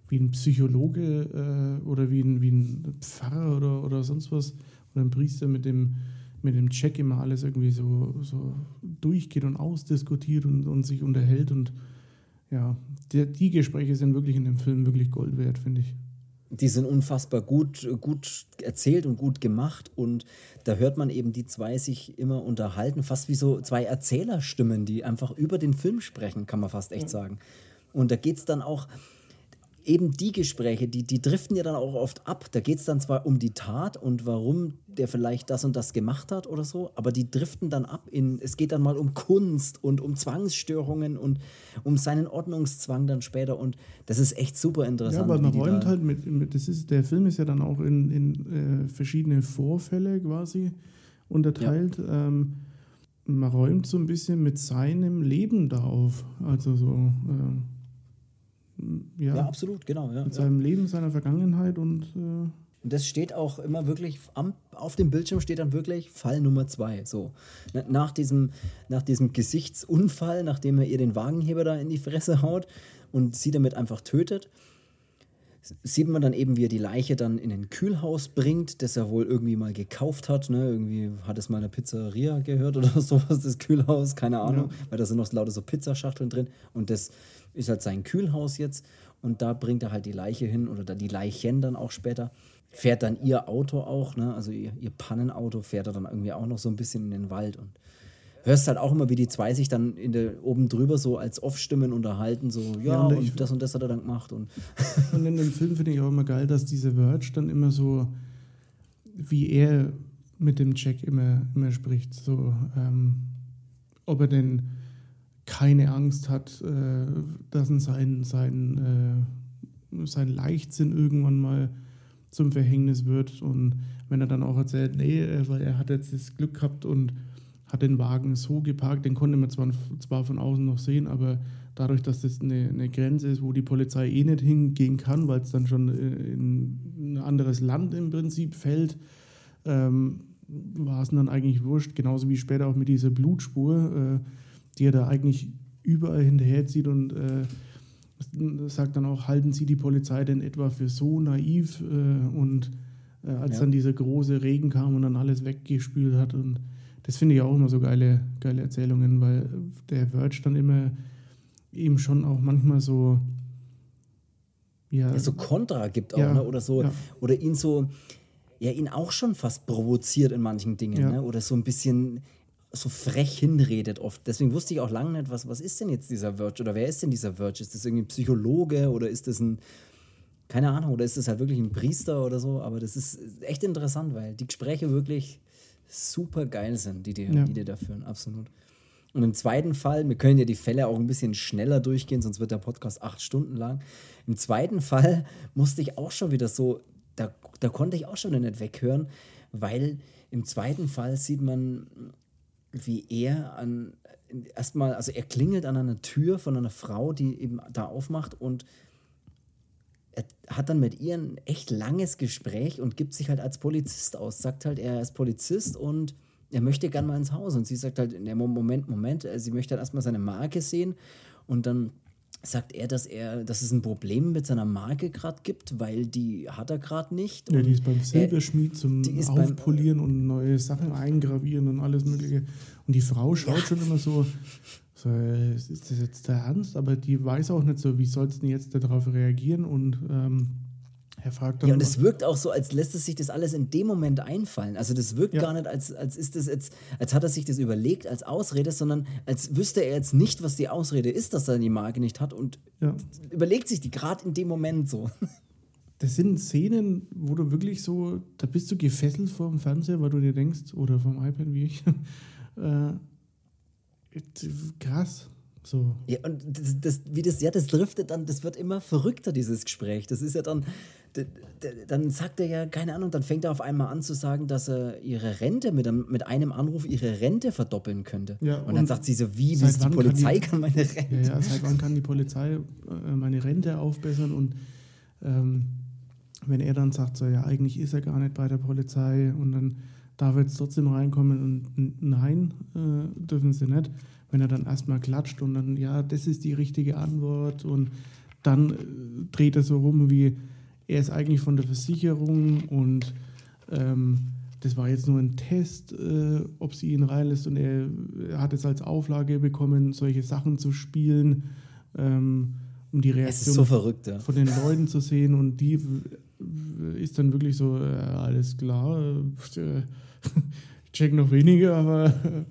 wie ein Psychologe äh, oder wie ein, wie ein Pfarrer oder, oder sonst was oder ein Priester mit dem mit dem Check immer alles irgendwie so, so durchgeht und ausdiskutiert und, und sich unterhält. Und ja, die, die Gespräche sind wirklich in dem Film wirklich Gold wert, finde ich. Die sind unfassbar gut, gut erzählt und gut gemacht. Und da hört man eben die zwei sich immer unterhalten, fast wie so zwei Erzählerstimmen, die einfach über den Film sprechen, kann man fast echt ja. sagen. Und da geht es dann auch, eben die Gespräche, die, die driften ja dann auch oft ab. Da geht es dann zwar um die Tat und warum der vielleicht das und das gemacht hat oder so, aber die driften dann ab in, es geht dann mal um Kunst und um Zwangsstörungen und um seinen Ordnungszwang dann später und das ist echt super interessant. Ja, aber man räumt halt mit, mit, das ist, der Film ist ja dann auch in, in äh, verschiedene Vorfälle quasi unterteilt. Ja. Ähm, man räumt so ein bisschen mit seinem Leben da auf. Also so. Äh, ja, ja absolut, genau. Ja, mit seinem Leben, seiner Vergangenheit und. Äh und das steht auch immer wirklich, am, auf dem Bildschirm steht dann wirklich Fall Nummer zwei. So. Nach diesem, nach diesem Gesichtsunfall, nachdem er ihr den Wagenheber da in die Fresse haut und sie damit einfach tötet, sieht man dann eben, wie er die Leiche dann in ein Kühlhaus bringt, das er wohl irgendwie mal gekauft hat. Ne? Irgendwie hat es mal eine Pizzeria gehört oder sowas, das Kühlhaus, keine Ahnung, ja. weil da sind noch lauter so Pizzaschachteln drin. Und das ist halt sein Kühlhaus jetzt. Und da bringt er halt die Leiche hin oder da die Leichen dann auch später. Fährt dann ihr Auto auch, ne? also ihr, ihr Pannenauto fährt er dann irgendwie auch noch so ein bisschen in den Wald und hörst halt auch immer, wie die zwei sich dann in der, oben drüber so als Off-Stimmen unterhalten, so, ja, ja und, und das und das hat er dann gemacht. Und, und in dem Film finde ich auch immer geil, dass diese Verge dann immer so, wie er mit dem Jack immer, immer spricht, so, ähm, ob er denn keine Angst hat, äh, dass sein, sein, äh, sein Leichtsinn irgendwann mal zum Verhängnis wird. Und wenn er dann auch erzählt, nee, äh, weil er hat jetzt das Glück gehabt und hat den Wagen so geparkt, den konnte man zwar, zwar von außen noch sehen, aber dadurch, dass das eine, eine Grenze ist, wo die Polizei eh nicht hingehen kann, weil es dann schon äh, in ein anderes Land im Prinzip fällt, ähm, war es dann eigentlich wurscht, genauso wie später auch mit dieser Blutspur, äh, die er da eigentlich überall hinterherzieht und äh, sagt dann auch, halten Sie die Polizei denn etwa für so naiv? Äh, und äh, als ja. dann dieser große Regen kam und dann alles weggespült hat und das finde ich auch immer so geile, geile Erzählungen, weil der Verge dann immer eben schon auch manchmal so ja, so Kontra gibt auch, ja, ne? oder so, ja. oder ihn so, ja, ihn auch schon fast provoziert in manchen Dingen, ja. ne? oder so ein bisschen so frech hinredet oft. Deswegen wusste ich auch lange nicht, was, was ist denn jetzt dieser Verge oder wer ist denn dieser Verge? Ist das irgendwie ein Psychologe oder ist das ein, keine Ahnung, oder ist das halt wirklich ein Priester oder so? Aber das ist echt interessant, weil die Gespräche wirklich super geil sind, die die, ja. die, da führen, absolut. Und im zweiten Fall, wir können ja die Fälle auch ein bisschen schneller durchgehen, sonst wird der Podcast acht Stunden lang. Im zweiten Fall musste ich auch schon wieder so, da, da konnte ich auch schon nicht weghören, weil im zweiten Fall sieht man, wie er an erstmal, also er klingelt an einer Tür von einer Frau, die eben da aufmacht und er hat dann mit ihr ein echt langes Gespräch und gibt sich halt als Polizist aus. Sagt halt, er ist Polizist und er möchte gern mal ins Haus. Und sie sagt halt, in dem Moment, Moment, äh, sie möchte dann erstmal seine Marke sehen und dann sagt er, dass er, dass es ein Problem mit seiner Marke gerade gibt, weil die hat er gerade nicht. Ja, die ist beim Silberschmied zum Aufpolieren beim, und neue Sachen eingravieren und alles Mögliche. Und die Frau schaut ja. schon immer so, so, ist das jetzt der Ernst? Aber die weiß auch nicht so, wie soll es denn jetzt darauf reagieren? Und ähm, er fragt dann. Ja, und es wirkt auch so, als lässt es sich das alles in dem Moment einfallen. Also das wirkt ja. gar nicht, als, als ist das jetzt, als hat er sich das überlegt als Ausrede, sondern als wüsste er jetzt nicht, was die Ausrede ist, dass er die Marke nicht hat und ja. überlegt sich die gerade in dem Moment so. Das sind Szenen, wo du wirklich so, da bist du gefesselt vor dem Fernseher, weil du dir denkst, oder vom iPad wie ich, äh, krass. So. Ja, und das, das, wie das, ja, das driftet dann, das wird immer verrückter, dieses Gespräch. Das ist ja dann, dann sagt er ja, keine Ahnung, dann fängt er auf einmal an zu sagen, dass er ihre Rente mit einem, mit einem Anruf ihre Rente verdoppeln könnte. Ja, und, und, dann sagt sie so, wie, wie die Polizei kann, die, kann, meine Rente. Ja, ja, seit wann kann die Polizei äh, meine Rente aufbessern? Und ähm, wenn er dann sagt, so, ja, eigentlich ist er gar nicht bei der Polizei und dann darf er jetzt trotzdem reinkommen und nein, äh, dürfen sie nicht. Wenn er dann erstmal klatscht und dann, ja, das ist die richtige Antwort und dann äh, dreht er so rum wie, er ist eigentlich von der Versicherung und ähm, das war jetzt nur ein Test, äh, ob sie ihn reinlässt und er, er, hat es als Auflage bekommen, solche Sachen zu spielen, ähm, um die Reaktion so verrückt, ja. von den Leuten zu sehen und die ist dann wirklich so, äh, alles klar, äh, check noch weniger, aber.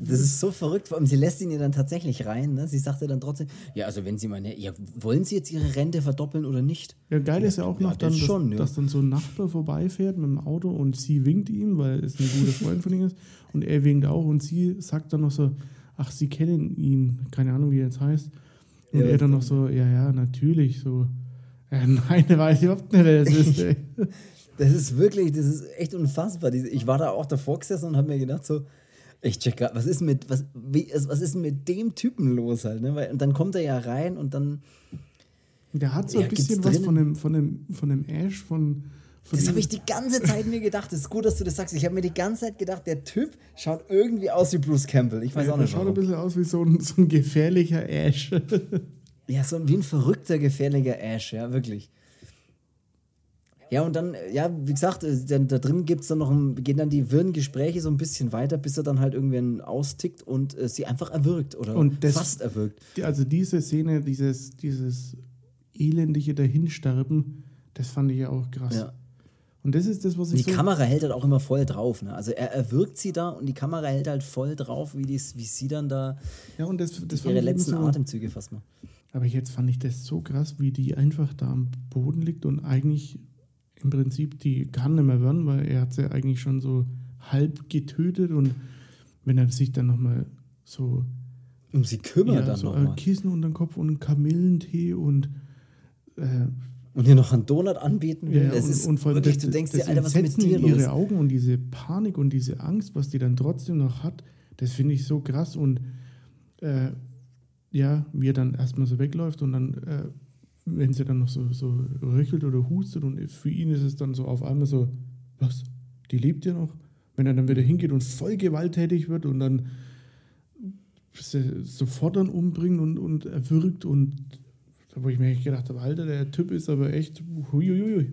das ist so verrückt. Vor allem, sie lässt ihn ja dann tatsächlich rein. Ne? Sie sagte dann trotzdem, ja, also wenn sie meine, ja, wollen sie jetzt ihre Rente verdoppeln oder nicht? Ja, geil ist ja auch noch, ja, dann, das dass, schon, ja. dass dann so ein Nachbar vorbeifährt mit dem Auto und sie winkt ihm, weil es ein guter Freund von ihm ist. Und er winkt auch und sie sagt dann noch so, ach, sie kennen ihn, keine Ahnung, wie er jetzt heißt. Und er dann noch so, ja, ja, natürlich, so. Ja, nein, weiß ich überhaupt nicht, wer das ist. Ey. Das ist wirklich, das ist echt unfassbar. Ich war da auch davor gesessen und habe mir gedacht, so, ich check grad, was ist mit, was, wie, was ist mit dem Typen los halt, ne? Weil, und dann kommt er ja rein und dann. Der hat so ja, ein bisschen was von dem, von, dem, von dem Ash von. von das habe ich die ganze Zeit mir gedacht. Es ist gut, dass du das sagst. Ich habe mir die ganze Zeit gedacht, der Typ schaut irgendwie aus wie Bruce Campbell. Ich weiß ja, auch nicht. Der schaut ein bisschen aus wie so ein, so ein gefährlicher Ash. ja, so wie ein verrückter, gefährlicher Ash, ja, wirklich. Ja, und dann, äh, ja, wie gesagt, äh, dann, da drin gibt's dann noch ein, gehen dann die wirren Gespräche so ein bisschen weiter, bis er dann halt irgendwann austickt und äh, sie einfach erwürgt oder das- fast erwürgt. Also diese Szene, dieses, dieses elendige Dahinsterben, das fand ich ja auch krass. Ja. Und das ist das, was Und ich die so... Kamera hält halt auch immer voll drauf. Ne? Also er erwürgt sie da und die Kamera hält halt voll drauf, wie, dies, wie sie dann da ja, und das, das ihre letzten so, Atemzüge fast mal. Aber jetzt fand ich das so krass, wie die einfach da am Boden liegt und eigentlich im Prinzip, die kann nicht mehr werden, weil er hat sie eigentlich schon so halb getötet und wenn er sich dann nochmal so, Um sie kümmert ja, dann so nochmal. ein Kissen unter den Kopf und einen Kamillentee und äh, Und ihr noch einen Donut anbieten will. Ja, das und, ist und vor wirklich, das, du denkst das dir, Alter, was mit dir in ihre los? Augen und diese Panik und diese Angst, was die dann trotzdem noch hat, das finde ich so krass. Und äh, ja, wie er dann erstmal so wegläuft und dann, äh, wenn sie dann noch so, so röchelt oder hustet und für ihn ist es dann so auf einmal so, was, die lebt ja noch? Wenn er dann wieder hingeht und voll gewalttätig wird und dann sofort dann umbringt und, und erwürgt und wo ich mir echt gedacht habe, Alter, der Typ ist aber echt huiuiui.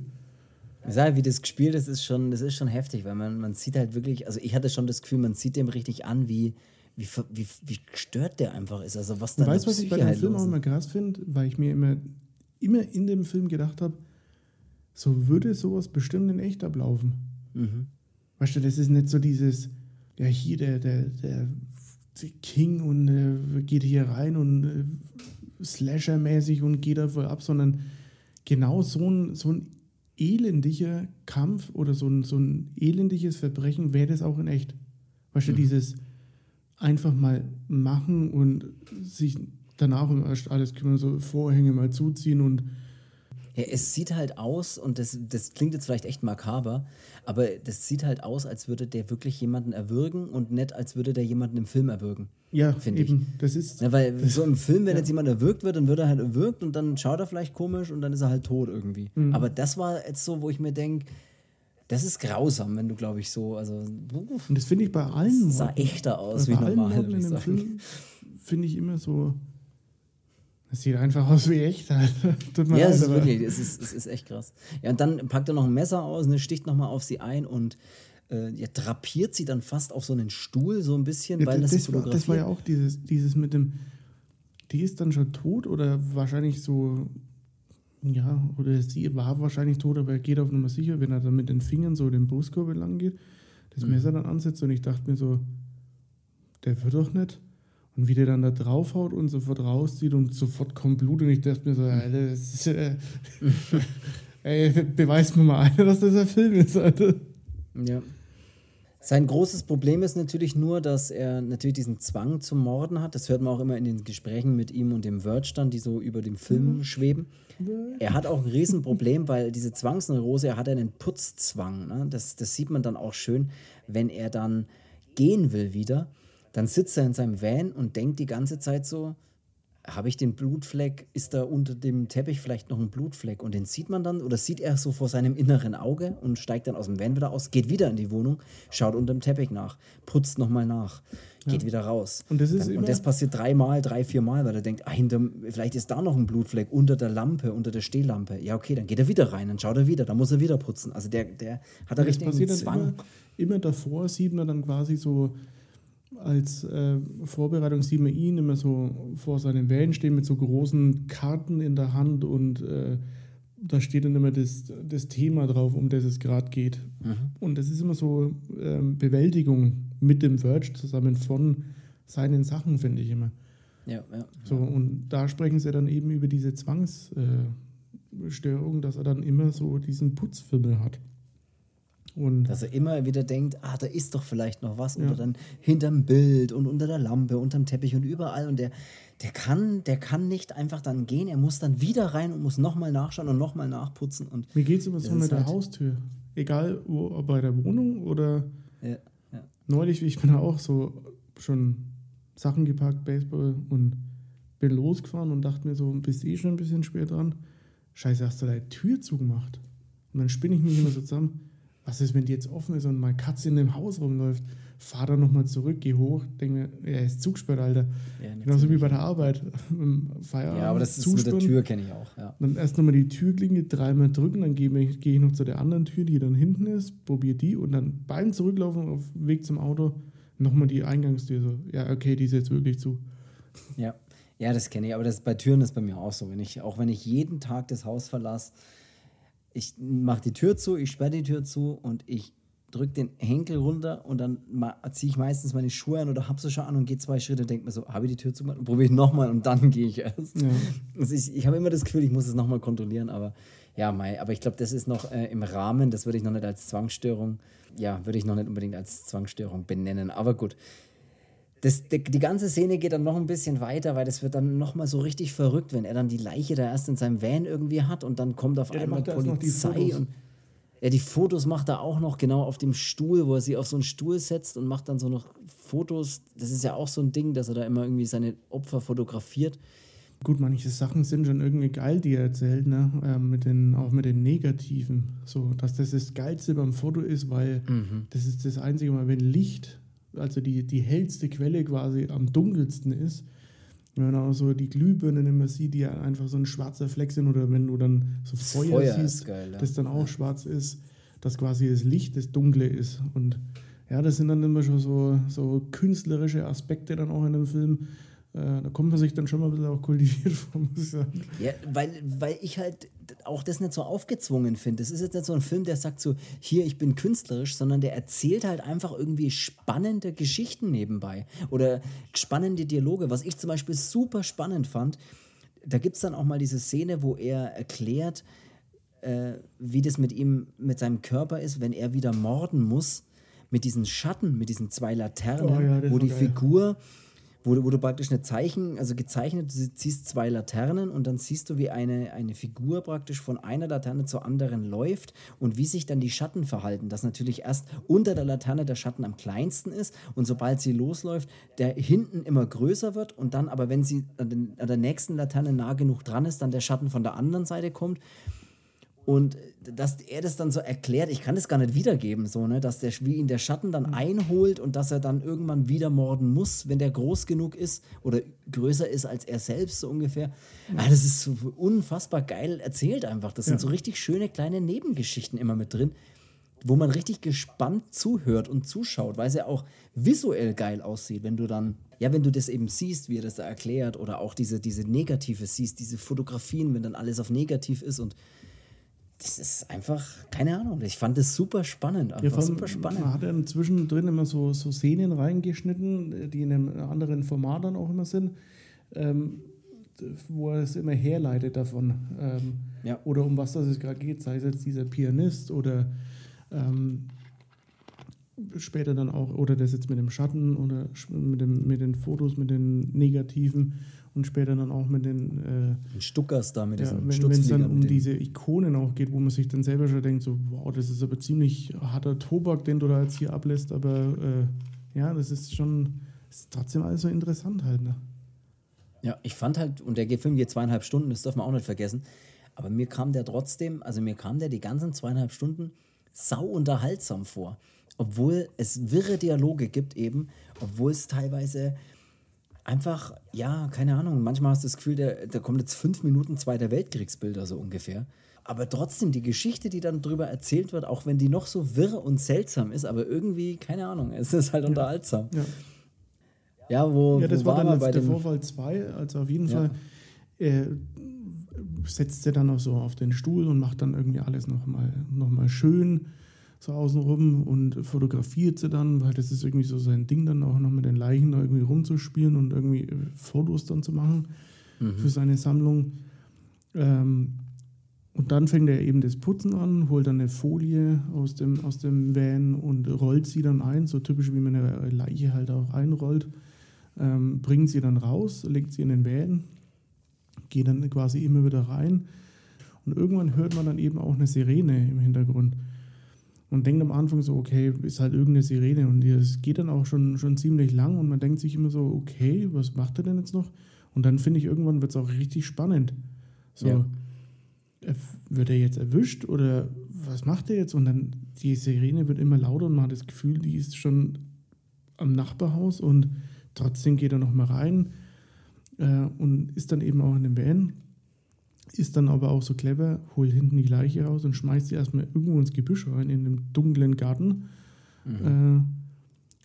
Ich sage, wie das gespielt ist, ist schon, das ist schon heftig, weil man, man sieht halt wirklich, also ich hatte schon das Gefühl, man sieht dem richtig an, wie, wie, wie, wie gestört der einfach ist. Also was da weißt du, was ich bei dem halt Film auch immer krass finde? Weil ich mir immer, immer in dem Film gedacht habe, so würde sowas bestimmt in echt ablaufen. Mhm. Weißt du, das ist nicht so dieses, ja, hier der, der, der, King und äh, geht hier rein und äh, Slasher-mäßig und geht da voll ab, sondern genau so ein, so ein elendiger Kampf oder so ein, so ein elendiges Verbrechen wäre das auch in echt. Weißt du, dieses einfach mal machen und sich danach um alles kümmern, so Vorhänge mal zuziehen und Ja, es sieht halt aus, und das, das klingt jetzt vielleicht echt makaber, aber das sieht halt aus, als würde der wirklich jemanden erwürgen und nicht, als würde der jemanden im Film erwürgen. ja, Finde ich. das ist, Ja, weil so im Film, wenn jetzt jemand erwürgt wird, dann wird er halt erwürgt und dann schaut er vielleicht komisch und dann ist er halt tot irgendwie. Mhm. Aber das war jetzt so, wo ich mir denke, das ist grausam, wenn du, glaube ich, so, also und das finde ich bei allen sah Morden. echter aus wie bei allen normal, würde in ich sagen. Finde ich immer so, das sieht einfach aus wie echt. Tut mir Ja, leid, es ist wirklich, es ist, es ist echt krass. Ja, und dann packt er noch ein Messer aus, ne, sticht nochmal auf sie ein und äh, ja, drapiert sie dann fast auf so einen Stuhl, so ein bisschen, Ja, weil das, das, sie war, das war ja auch dieses, dieses mit dem, die ist dann schon tot oder wahrscheinlich so, ja, oder sie war wahrscheinlich tot, aber er geht auf Nummer sicher, wenn er dann mit den Fingern so den Brustkorb lang geht, das Mhm. Messer dann ansetzt und ich dachte mir so, der wird doch nicht. Und wie der dann da draufhaut und sofort rauszieht und sofort kommt Blut und ich dachte mir so, Alter, das ist, äh, ey, beweist mir mal einer, dass das ein Film ist, Alter. Ja. Sein großes Problem ist natürlich nur, dass er natürlich diesen Zwang zum Morden hat. Das hört man auch immer in den Gesprächen mit ihm und dem Verge dann, die so über dem Film Mhm. schweben. Er hat auch ein Riesenproblem, weil diese Zwangsneurose, er hat einen Putzzwang. Ne? Das, das sieht man dann auch schön, wenn er dann gehen will wieder. Dann sitzt er in seinem Van und denkt die ganze Zeit so, habe ich den Blutfleck, ist da unter dem Teppich vielleicht noch ein Blutfleck und den sieht man dann oder sieht er so vor seinem inneren Auge und steigt dann aus dem Van wieder aus, geht wieder in die Wohnung, schaut unter dem Teppich nach, putzt nochmal nach, geht wieder raus. Und das ist dann, und das passiert dreimal, drei, vier Mal, weil er denkt, ah, hinter, vielleicht ist da noch ein Blutfleck unter der Lampe, unter der Stehlampe. Ja, okay, dann geht er wieder rein, dann schaut er wieder, dann muss er wieder putzen. Also der, der hat da richtig Zwang. immer, immer davor, sieht man dann quasi so als äh, Vorbereitung, sieht man ihn immer so vor seinem Van stehen mit so großen Karten in der Hand und äh, da steht dann immer das, das Thema drauf, um das es gerade geht. Mhm. Und das ist immer so ähm, Bewältigung mit dem Verge zusammen von seinen Sachen, finde ich immer. Ja, ja. So, und da sprechen sie dann eben über diese Zwangsstörung, äh, dass er dann immer so diesen Putzfimmel hat. Und Dass er immer wieder denkt, ah, da ist doch vielleicht noch was. Ja. Oder dann hinterm Bild und unter der Lampe, unterm Teppich und überall. Und der, der, kann, der kann nicht einfach dann gehen. Er muss dann wieder rein und muss nochmal nachschauen und nochmal nachputzen. Und Mir geht es immer so mit der halt- Haustür. Egal, wo, ob bei der Wohnung oder ja, ja. neulich, ich bin da auch so schon Sachen gepackt, Baseball und bin losgefahren und dachte mir so, bist eh schon ein bisschen spät dran. Scheiße, hast du da die Tür zugemacht? Und dann spinne ich mich immer so zusammen. Was ist, wenn die jetzt offen ist und meine Katze in dem Haus rumläuft? fahr dann nochmal zurück, geh hoch, denke mir, er ist zugesperrt, Alter. Ja, Genauso wie bei der Arbeit. Feierabend, ja, aber das ist mit der Tür, kenne ich auch. Ja. Dann erst nochmal die Türklinge dreimal drücken, dann gehe ich, geh ich noch zu der anderen Tür, die dann hinten ist, probiere die und dann beim Zurücklaufen auf Weg zum Auto nochmal die Eingangstür so, ja, okay, die ist jetzt wirklich zu. Ja, ja, das kenne ich, aber das bei Türen ist bei mir auch so. Wenn ich, auch wenn ich jeden Tag das Haus verlasse, ich mache die Tür zu, ich sperre die Tür zu und ich drücke den Henkel runter und dann ziehe ich meistens meine Schuhe an oder habe sie schon an und gehe zwei Schritte und denke mir so, habe ich die Tür zugemacht? Probiere ich nochmal und dann gehe ich erst. Ja. Also ich ich habe immer das Gefühl, ich muss es nochmal kontrollieren, aber ja, Mai, aber ich glaube, das ist noch äh, im Rahmen, das würde ich noch nicht als Zwangsstörung, ja, würde ich noch nicht unbedingt als Zwangsstörung benennen, aber gut. Das, die, die, ganze Szene geht dann noch ein bisschen weiter, weil das wird dann nochmal so richtig verrückt, wenn er dann die Leiche da erst in seinem Van irgendwie hat und dann kommt auf ja, einmal Polizei und ja, die Fotos macht er auch noch genau auf dem Stuhl, wo er sie auf so einen Stuhl setzt und macht dann so noch Fotos. Das ist ja auch so ein Ding, dass er da immer irgendwie seine Opfer fotografiert. Gut, manche Sachen sind schon irgendwie geil, die er erzählt, ne? Äh, mit den, auch mit den Negativen. So, dass das das Geilste beim Foto ist, weil mhm. das ist das einzige Mal, wenn Licht, also die, die hellste Quelle quasi am dunkelsten ist, wenn man auch so die Glühbirnen immer sieht, die ja einfach so ein schwarzer Fleck sind, oder wenn du dann so Feuer, Feuer siehst, geil, ja. das dann auch schwarz ist, dass quasi das Licht das Dunkle ist. Und ja, das sind dann immer schon so, so künstlerische Aspekte dann auch in dem Film, da kommt man sich dann schon mal ein bisschen auch kultiviert vor, muss ich sagen. Ja, weil, weil ich halt auch das nicht so aufgezwungen finde. Das ist jetzt nicht so ein Film, der sagt so, hier, ich bin künstlerisch, sondern der erzählt halt einfach irgendwie spannende Geschichten nebenbei oder spannende Dialoge. Was ich zum Beispiel super spannend fand, da gibt es dann auch mal diese Szene, wo er erklärt, äh, wie das mit ihm, mit seinem Körper ist, wenn er wieder morden muss, mit diesen Schatten, mit diesen zwei Laternen, oh ja, wo die geil. Figur wo, wo du praktisch eine Zeichen, also gezeichnet, du ziehst zwei Laternen und dann siehst du, wie eine, eine Figur praktisch von einer Laterne zur anderen läuft und wie sich dann die Schatten verhalten. Dass natürlich erst unter der Laterne der Schatten am kleinsten ist und sobald sie losläuft, der hinten immer größer wird und dann aber, wenn sie an, den, an der nächsten Laterne nah genug dran ist, dann der Schatten von der anderen Seite kommt. Und dass er das dann so erklärt, ich kann das gar nicht wiedergeben, so, ne, dass der, wie ihn der Schatten dann mhm. einholt und dass er dann irgendwann wieder morden muss, wenn der groß genug ist oder größer ist als er selbst, so ungefähr. Ja. Ah, das ist so unfassbar geil erzählt einfach. Das sind so richtig schöne kleine Nebengeschichten immer mit drin, wo man richtig gespannt zuhört und zuschaut, weil es ja auch visuell geil aussieht, wenn du dann, ja, wenn du das eben siehst, wie er das da erklärt oder auch diese, diese Negative siehst, diese Fotografien, wenn dann alles auf negativ ist und das ist einfach, keine Ahnung, ich fand das super spannend. Ja, allem, super spannend. Man hat ja zwischendrin immer so, so Szenen reingeschnitten, die in einem anderen Format dann auch immer sind, ähm, wo er es immer herleitet davon. Ähm, ja. Oder um was das es gerade geht, sei es jetzt dieser Pianist oder ähm, später dann auch, oder das jetzt mit dem Schatten oder mit, dem, mit den Fotos, mit den Negativen und später dann auch mit den äh, Stuckers da, mit ja, diesen Wenn es dann um diese Ikonen auch geht, wo man sich dann selber schon denkt, so, wow, das ist aber ziemlich harter Tobak, den du da jetzt hier ablässt, aber äh, ja, das ist schon, ist trotzdem alles so interessant halt, ne? Ja, ich fand halt, und der Film geht zweieinhalb Stunden, das darf man auch nicht vergessen, aber mir kam der trotzdem, also mir kam der die ganzen zweieinhalb Stunden sau unterhaltsam vor. Obwohl es wirre Dialoge gibt eben, obwohl es teilweise einfach, ja, keine Ahnung, manchmal hast du das Gefühl, da, da kommt jetzt fünf Minuten Zweiter Weltkriegsbilder so ungefähr. Aber trotzdem, die Geschichte, die dann drüber erzählt wird, auch wenn die noch so wirr und seltsam ist, aber irgendwie, keine Ahnung, es ist halt unterhaltsam. Ja, ja wo. Ja, das wo war dann bei der Vorfall 2, also auf jeden ja. Fall. Äh, setzt er dann noch so auf den Stuhl und macht dann irgendwie alles nochmal noch mal schön so außenrum und fotografiert sie dann, weil das ist irgendwie so sein Ding, dann auch noch mit den Leichen da irgendwie rumzuspielen und irgendwie äh, Fotos dann zu machen mhm. für seine Sammlung. Ähm, und dann fängt er eben das Putzen an, holt dann eine Folie aus dem, aus dem Van und rollt sie dann ein, so typisch wie man eine Leiche halt auch einrollt. Ähm, bringt sie dann raus, legt sie in den Van, geht dann quasi immer wieder rein. Und irgendwann hört man dann eben auch eine Sirene im Hintergrund und denkt am Anfang so, okay, ist halt irgendeine Sirene und es geht dann auch schon, schon ziemlich lang und man denkt sich immer so, okay, was macht er denn jetzt noch? Und dann finde ich, irgendwann wird es auch richtig spannend. So, ja. wird er jetzt erwischt oder was macht er jetzt? Und dann die Sirene wird immer lauter und man hat das Gefühl, die ist schon am Nachbarhaus und trotzdem geht er nochmal rein äh, und ist dann eben auch in dem Van. Ist dann aber auch so clever, holt hinten die Leiche raus und schmeißt sie erstmal irgendwo ins Gebüsch rein, in einem dunklen Garten. Mhm.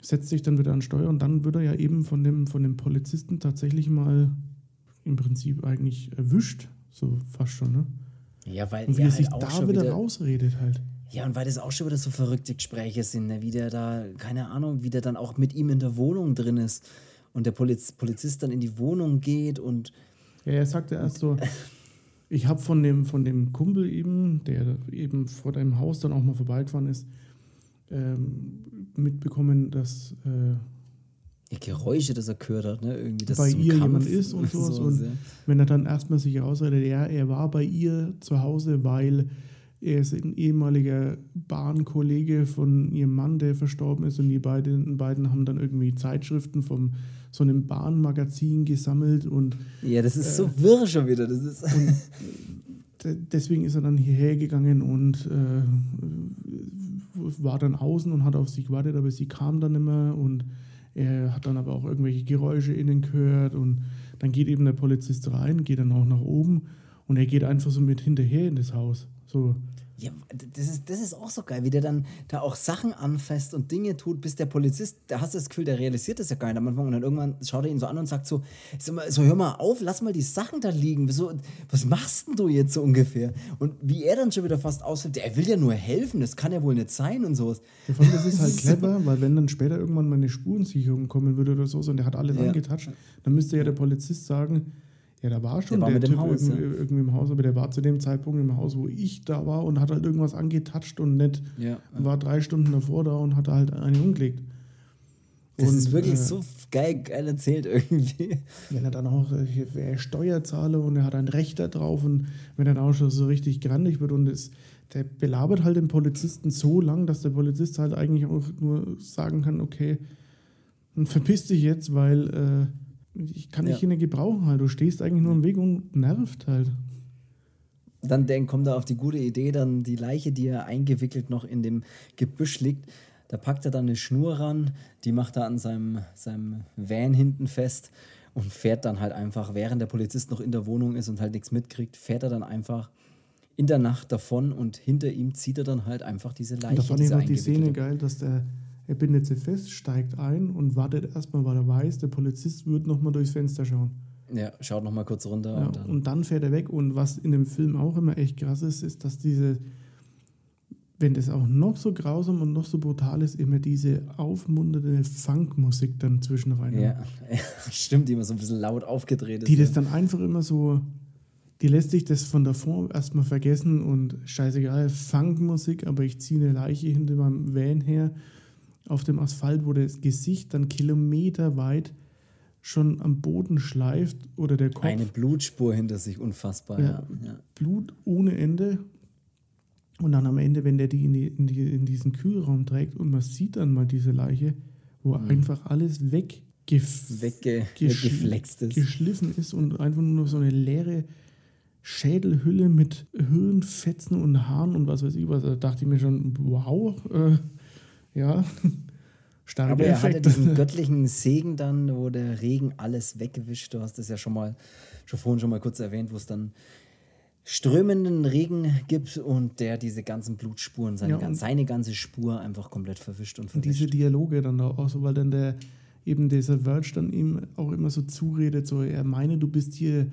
Äh, setzt sich dann wieder an Steuer und dann wird er ja eben von dem, von dem Polizisten tatsächlich mal im Prinzip eigentlich erwischt, so fast schon, ne? Ja, weil und wie er, er halt sich da wieder, wieder rausredet halt. Ja, und weil das auch schon wieder so verrückte Gespräche sind, ne? wie der da, keine Ahnung, wie der dann auch mit ihm in der Wohnung drin ist und der Poliz Polizist dann in die Wohnung geht und. Ja, er sagte erst so, ich habe von dem, von dem Kumpel eben, der eben vor deinem Haus dann auch mal vorbeigefahren ist, ähm, mitbekommen, dass. Äh, die Geräusche, das er gehört hat, ne? Irgendwie, dass bei ihr Kampf jemand ist und sowas. So, und ja. wenn er dann erstmal sich herausredet, ja, er war bei ihr zu Hause, weil er ist ein ehemaliger Bahnkollege von ihrem Mann, der verstorben ist, und die beiden, beiden haben dann irgendwie Zeitschriften vom so einem Bahnmagazin gesammelt und ja, das ist äh, so wirr schon wieder. Das ist deswegen ist er dann hierher gegangen und äh, war dann außen und hat auf sie gewartet, aber sie kam dann immer und er hat dann aber auch irgendwelche Geräusche innen gehört und dann geht eben der Polizist rein, geht dann auch nach oben und er geht einfach so mit hinterher in das Haus. So. Ja, das ist, das ist auch so geil, wie der dann da auch Sachen anfasst und Dinge tut, bis der Polizist, da hast du das Gefühl, der realisiert das ja gar nicht am Anfang und dann irgendwann schaut er ihn so an und sagt so, so hör mal auf, lass mal die Sachen da liegen, so, was machst denn du jetzt so ungefähr? Und wie er dann schon wieder fast ausfällt, er will ja nur helfen, das kann ja wohl nicht sein und sowas. Ja, vor allem, das ist halt clever, weil wenn dann später irgendwann mal eine Spurensicherung kommen würde oder so, und der hat alles ja. angetatscht, dann müsste ja der Polizist sagen, ja, da war schon der, war der Typ Haus, irgendwie, ja. irgendwie, im Haus, aber der war zu dem Zeitpunkt im Haus, wo ich da war und hat halt irgendwas angetatscht und nicht ja, war drei Stunden davor da und hat halt einen umgelegt. Das und, ist wirklich äh, so geil, geil erzählt irgendwie. Wenn er dann auch, er Steuerzahler und er hat ein Recht da drauf und wenn er dann auch schon so richtig grandig wird und es, der belabert halt den Polizisten so lang, dass der Polizist halt eigentlich auch nur sagen kann, okay, dann verpiss dich jetzt, weil äh, ich kann dich ja. nicht gebrauchen halt. Du stehst eigentlich nur im Weg und nervt halt. Dann denk, kommt er auf die gute Idee, dann die Leiche, die er eingewickelt noch in dem Gebüsch liegt, da packt er dann eine Schnur ran, die macht er an seinem, seinem Van hinten fest und fährt dann halt einfach, während der Polizist noch in der Wohnung ist und halt nichts mitkriegt, fährt er dann einfach in der Nacht davon und hinter ihm zieht er dann halt einfach diese Leiche. Und da fand ich die Szene geil, dass der er bindet sie fest, steigt ein und wartet erstmal, weil er weiß, der Polizist wird nochmal durchs Fenster schauen. Ja, schaut nochmal kurz runter. Ja, und, dann und, dann fährt er weg. Und was in dem Film auch immer echt krass ist, ist, dass diese, wenn das auch noch so grausam und noch so brutal ist, immer diese aufmunternde Funkmusik dann zwischen rein. Ja. ja, stimmt, die immer so ein bisschen laut aufgedreht ist. Die das dann einfach immer so, die lässt sich das von davor erstmal vergessen und scheißegal, Funkmusik, aber ich ziehe eine Leiche hinter meinem Van her auf dem Asphalt, wo das Gesicht dann kilometerweit schon am Boden schleift oder der Kopf. Eine Blutspur hinter sich, unfassbar. Ja, ja. Blut ohne Ende. Und dann am Ende, wenn der die in, die, in, die, in diesen Kühlraum trägt und man sieht dann mal diese Leiche, wo mhm. einfach alles weggeflext ist. geschliffen ist und einfach nur so eine leere Schädelhülle mit Hirnfetzen und Haaren und was weiß ich was. Da dachte ich mir schon, wow, äh, ja, starke Aber er hatte diesen göttlichen Segen dann, wo der Regen alles weggewischt. Du hast es ja schon mal, schon vorhin schon mal kurz erwähnt, wo es dann strömenden Regen gibt und der diese ganzen Blutspuren, seine, ja, seine ganze Spur einfach komplett verwischt und verwischt. Diese Dialoge dann auch so, weil dann der eben dieser Verge dann ihm auch immer so zuredet, so er meine, du bist hier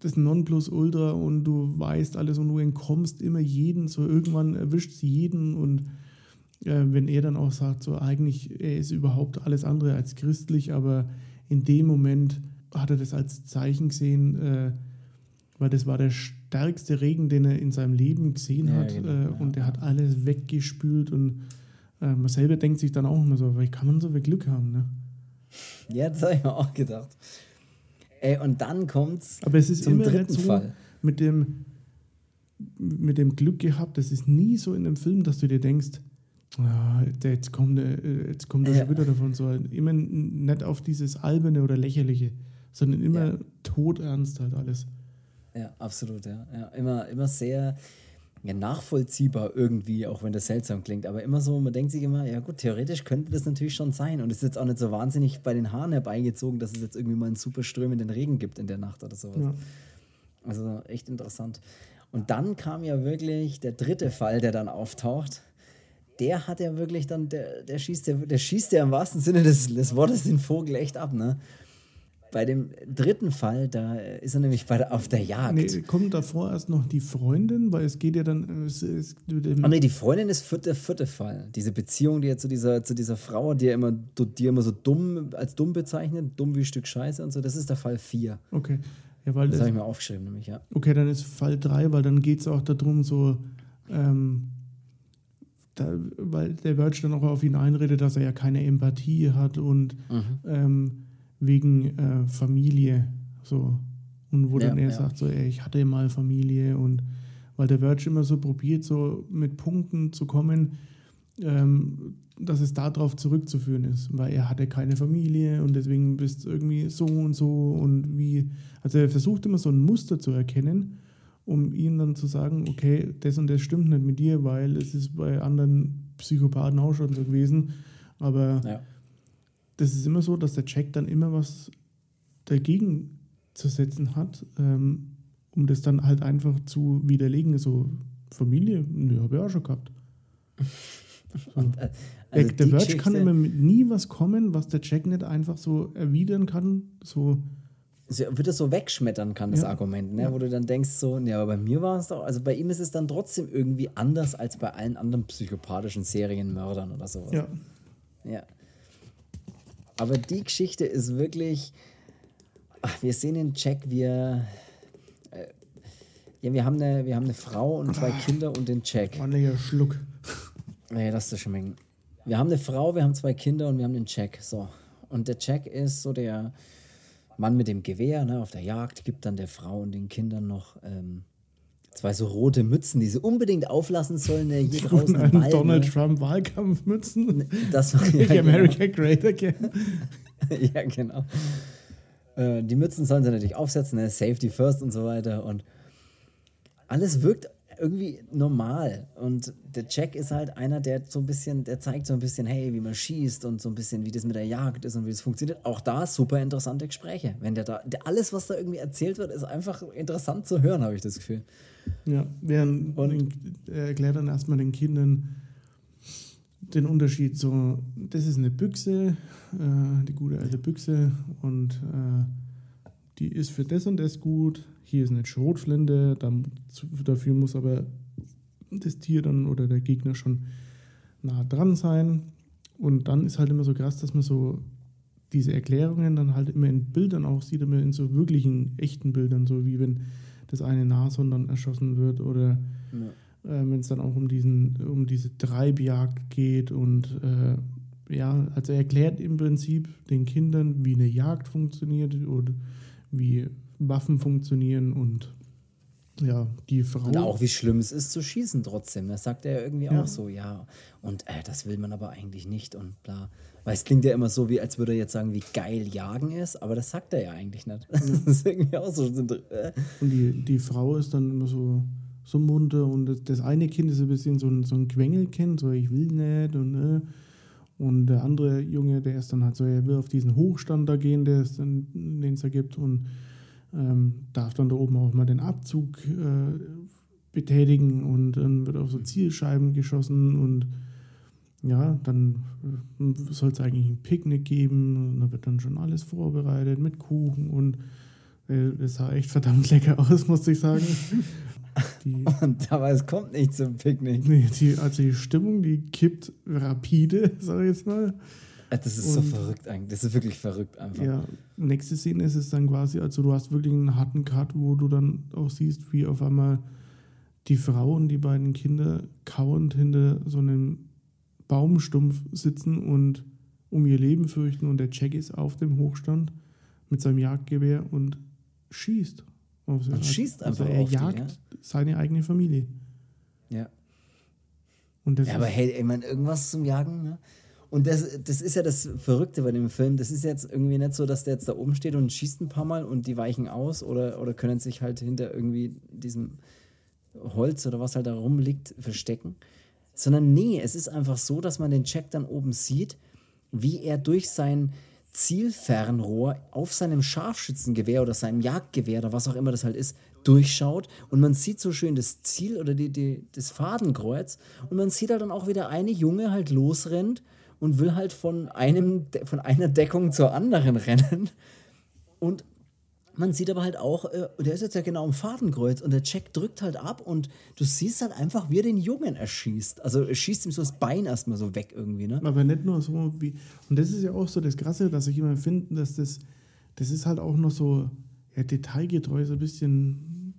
das Nonplusultra und du weißt alles und du entkommst immer jeden, so irgendwann erwischt sie jeden und wenn er dann auch sagt, so eigentlich, er ist überhaupt alles andere als christlich, aber in dem Moment hat er das als Zeichen gesehen, äh, weil das war der stärkste Regen, den er in seinem Leben gesehen ja, hat. Genau, äh, und er hat alles weggespült und äh, man selber denkt sich dann auch immer so, wie kann man so viel Glück haben, ne? Ja, das habe ich mir auch gedacht. Ey, und dann kommt's Aber es ist zum immer dritten so Fall. Mit dem, mit dem Glück gehabt, das ist nie so in dem Film, dass du dir denkst, ja, jetzt kommt, äh, jetzt kommt er ja. schon wieder davon so. Immer nicht auf dieses Alberne oder Lächerliche, sondern immer ja. todernst halt alles. Ja, absolut, ja. ja. Immer, immer sehr. ja, nachvollziehbar irgendwie, auch wenn das seltsam klingt. Aber immer so, man denkt sich immer, ja gut, theoretisch könnte das natürlich schon sein. Und es ist jetzt auch nicht so wahnsinnig bei den Haaren herbeigezogen, dass es jetzt irgendwie mal einen super strömenden Regen gibt in der Nacht oder sowas. Ja. Also echt interessant. Und dann kam ja wirklich der dritte Fall, der dann auftaucht. Der hat ja wirklich dann, der, der schießt ja, der schießt ja im wahrsten Sinne des, des Wortes den Vogel echt ab, ne? Bei dem dritten Fall, da ist er nämlich bei der, auf der Jagd. Nee, kommt davor erst noch die Freundin, weil es geht ja dann. Es, es, oh nee, die Freundin ist vierte, der vierte Fall. Diese Beziehung, die er zu dieser, zu dieser Frau, die er immer, die er immer so dumm als dumm bezeichnet, dumm wie ein Stück Scheiße und so, das ist der Fall 4. Okay. Ja, weil das habe ich mir aufgeschrieben, nämlich, ja. Okay, dann ist Fall 3, weil dann geht es auch darum, so. Ähm, da, weil der Verge dann auch auf ihn einredet, dass er ja keine Empathie hat und mhm. ähm, wegen äh, Familie so. Und wo ja, dann er ja. sagt, so, ey, ich hatte mal Familie und weil der Verge immer so probiert, so mit Punkten zu kommen, ähm, dass es darauf zurückzuführen ist, weil er hatte keine Familie und deswegen bist du irgendwie so und so und wie. Also er versucht immer so ein Muster zu erkennen, um ihm dann zu sagen, okay, das und das stimmt nicht mit dir, weil es ist bei anderen Psychopathen auch schon so gewesen. Aber ja. das ist immer so, dass der Jack dann immer was dagegen zu setzen hat, ähm, um das dann halt einfach zu widerlegen. So, Familie, ne, habe ich auch schon gehabt. So. Also der Verge kann immer mit nie was kommen, was der Jack nicht einfach so erwidern kann. So. Wird das so wegschmettern kann, das ja. Argument, ne? Ja. wo du dann denkst, so, ja, aber bei mir war es doch, also bei ihm ist es dann trotzdem irgendwie anders als bei allen anderen psychopathischen Serienmördern oder sowas. Ja. Ja. Aber die Geschichte ist wirklich, ach, wir sehen den Jack, wir, äh, ja, wir haben, eine, wir haben eine Frau und zwei Ach, Kinder und den Jack. Ordentlicher Schluck. Nee, das ist schmecken. Wir haben eine Frau, wir haben zwei Kinder und wir haben den Jack. So. Und der Jack ist so der Mann mit dem Gewehr ne, auf der Jagd, gibt dann der Frau und den Kindern noch ähm, zwei so rote Mützen, die sie unbedingt auflassen sollen, ne, hier draußen im Wald. Donald ne? Trump Wahlkampfmützen. Das war ja, America genau. Great Again. ja, genau. Äh, die Mützen sollen sie natürlich aufsetzen, ne? Safety First und so weiter. Und alles wirkt irgendwie normal. Und der Jack ist halt einer, der so ein bisschen, der zeigt so ein bisschen, hey, wie man schießt und so ein bisschen, wie das mit der Jagd ist und wie das funktioniert. Auch da super interessante Gespräche. Wenn der da, der, alles, was da irgendwie erzählt wird, ist einfach interessant zu hören, habe ich das Gefühl. Ja, während und, er erklärt dann erstmal den Kindern den Unterschied. So, das ist eine Büchse, äh, die gute alte Büchse und äh, die ist für das und das gut hier ist eine Schrotflinte, dafür muss aber das Tier dann oder der Gegner schon nah dran sein. Und dann ist halt immer so krass, dass man so diese Erklärungen dann halt immer in Bildern auch sieht, immer in so wirklichen, echten Bildern, so wie wenn das eine Nashorn dann erschossen wird oder ja. äh, wenn es dann auch um, diesen, um diese Treibjagd geht und äh, ja, also er erklärt im Prinzip den Kindern, wie eine Jagd funktioniert oder wie Waffen funktionieren und ja, die Frau. Und auch wie schlimm es ist zu schießen trotzdem. Das sagt er irgendwie ja. auch so, ja. Und äh, das will man aber eigentlich nicht und bla. Weil es klingt ja immer so, wie als würde er jetzt sagen, wie geil Jagen ist, aber das sagt er ja eigentlich nicht. Ja. Das ist irgendwie auch so. Äh. Und die, die Frau ist dann immer so, so munter und das, das eine Kind ist ein bisschen so ein, so ein Quengelkind, so ich will nicht und äh. Und der andere Junge, der ist dann halt so, er will auf diesen Hochstand da gehen, der es dann, den es da gibt und ähm, darf dann da oben auch mal den Abzug äh, betätigen und dann wird auf so Zielscheiben geschossen und ja, dann äh, soll es eigentlich ein Picknick geben und da wird dann schon alles vorbereitet mit Kuchen und äh, es sah echt verdammt lecker aus, muss ich sagen. Die, und aber es kommt nicht zum Picknick. Nee, die, also die Stimmung, die kippt rapide, sag ich jetzt mal. Äh, das ist und, so verrückt eigentlich. Das ist wirklich verrückt einfach. Ja, nächste Szene ist es dann quasi, also du hast wirklich einen harten Cut, wo du dann auch siehst, wie auf einmal die Frau und die beiden Kinder kauend hinter so einem Baumstumpf sitzen und um ihr Leben fürchten und der Jack ist auf dem Hochstand mit seinem Jagdgewehr und schießt. Auf und schießt also er jagt die, ja? seine eigene Familie. Ja. Ja, aber hey, ich meine, irgendwas zum Jagen, ne? Und das, das ist ja das Verrückte bei dem Film. Das ist jetzt irgendwie nicht so, dass der jetzt da oben steht und schießt ein paar Mal und die weichen aus oder, oder können sich halt hinter irgendwie diesem Holz oder was halt da rumliegt, verstecken. Sondern nee, es ist einfach so, dass man den Jack dann oben sieht, wie er durch sein Zielfernrohr auf seinem Scharfschützengewehr oder seinem Jagdgewehr oder was auch immer das halt ist, durchschaut und man sieht so schön das Ziel oder die, die, das Fadenkreuz und man sieht halt dann auch wieder eine Junge halt losrennt und will halt von, einem, von einer Deckung zur anderen rennen und man sieht aber halt auch, äh, der ist jetzt ja genau am Fadenkreuz und der Jack drückt halt ab und du siehst halt einfach, wie er den Jungen erschießt. Also er schießt ihm so das Bein erstmal so weg irgendwie, ne? Aber nicht nur so wie. Und das ist ja auch so das Krasse, dass ich immer finde, dass das, das ist halt auch noch so ja, detailgetreu, so ein bisschen.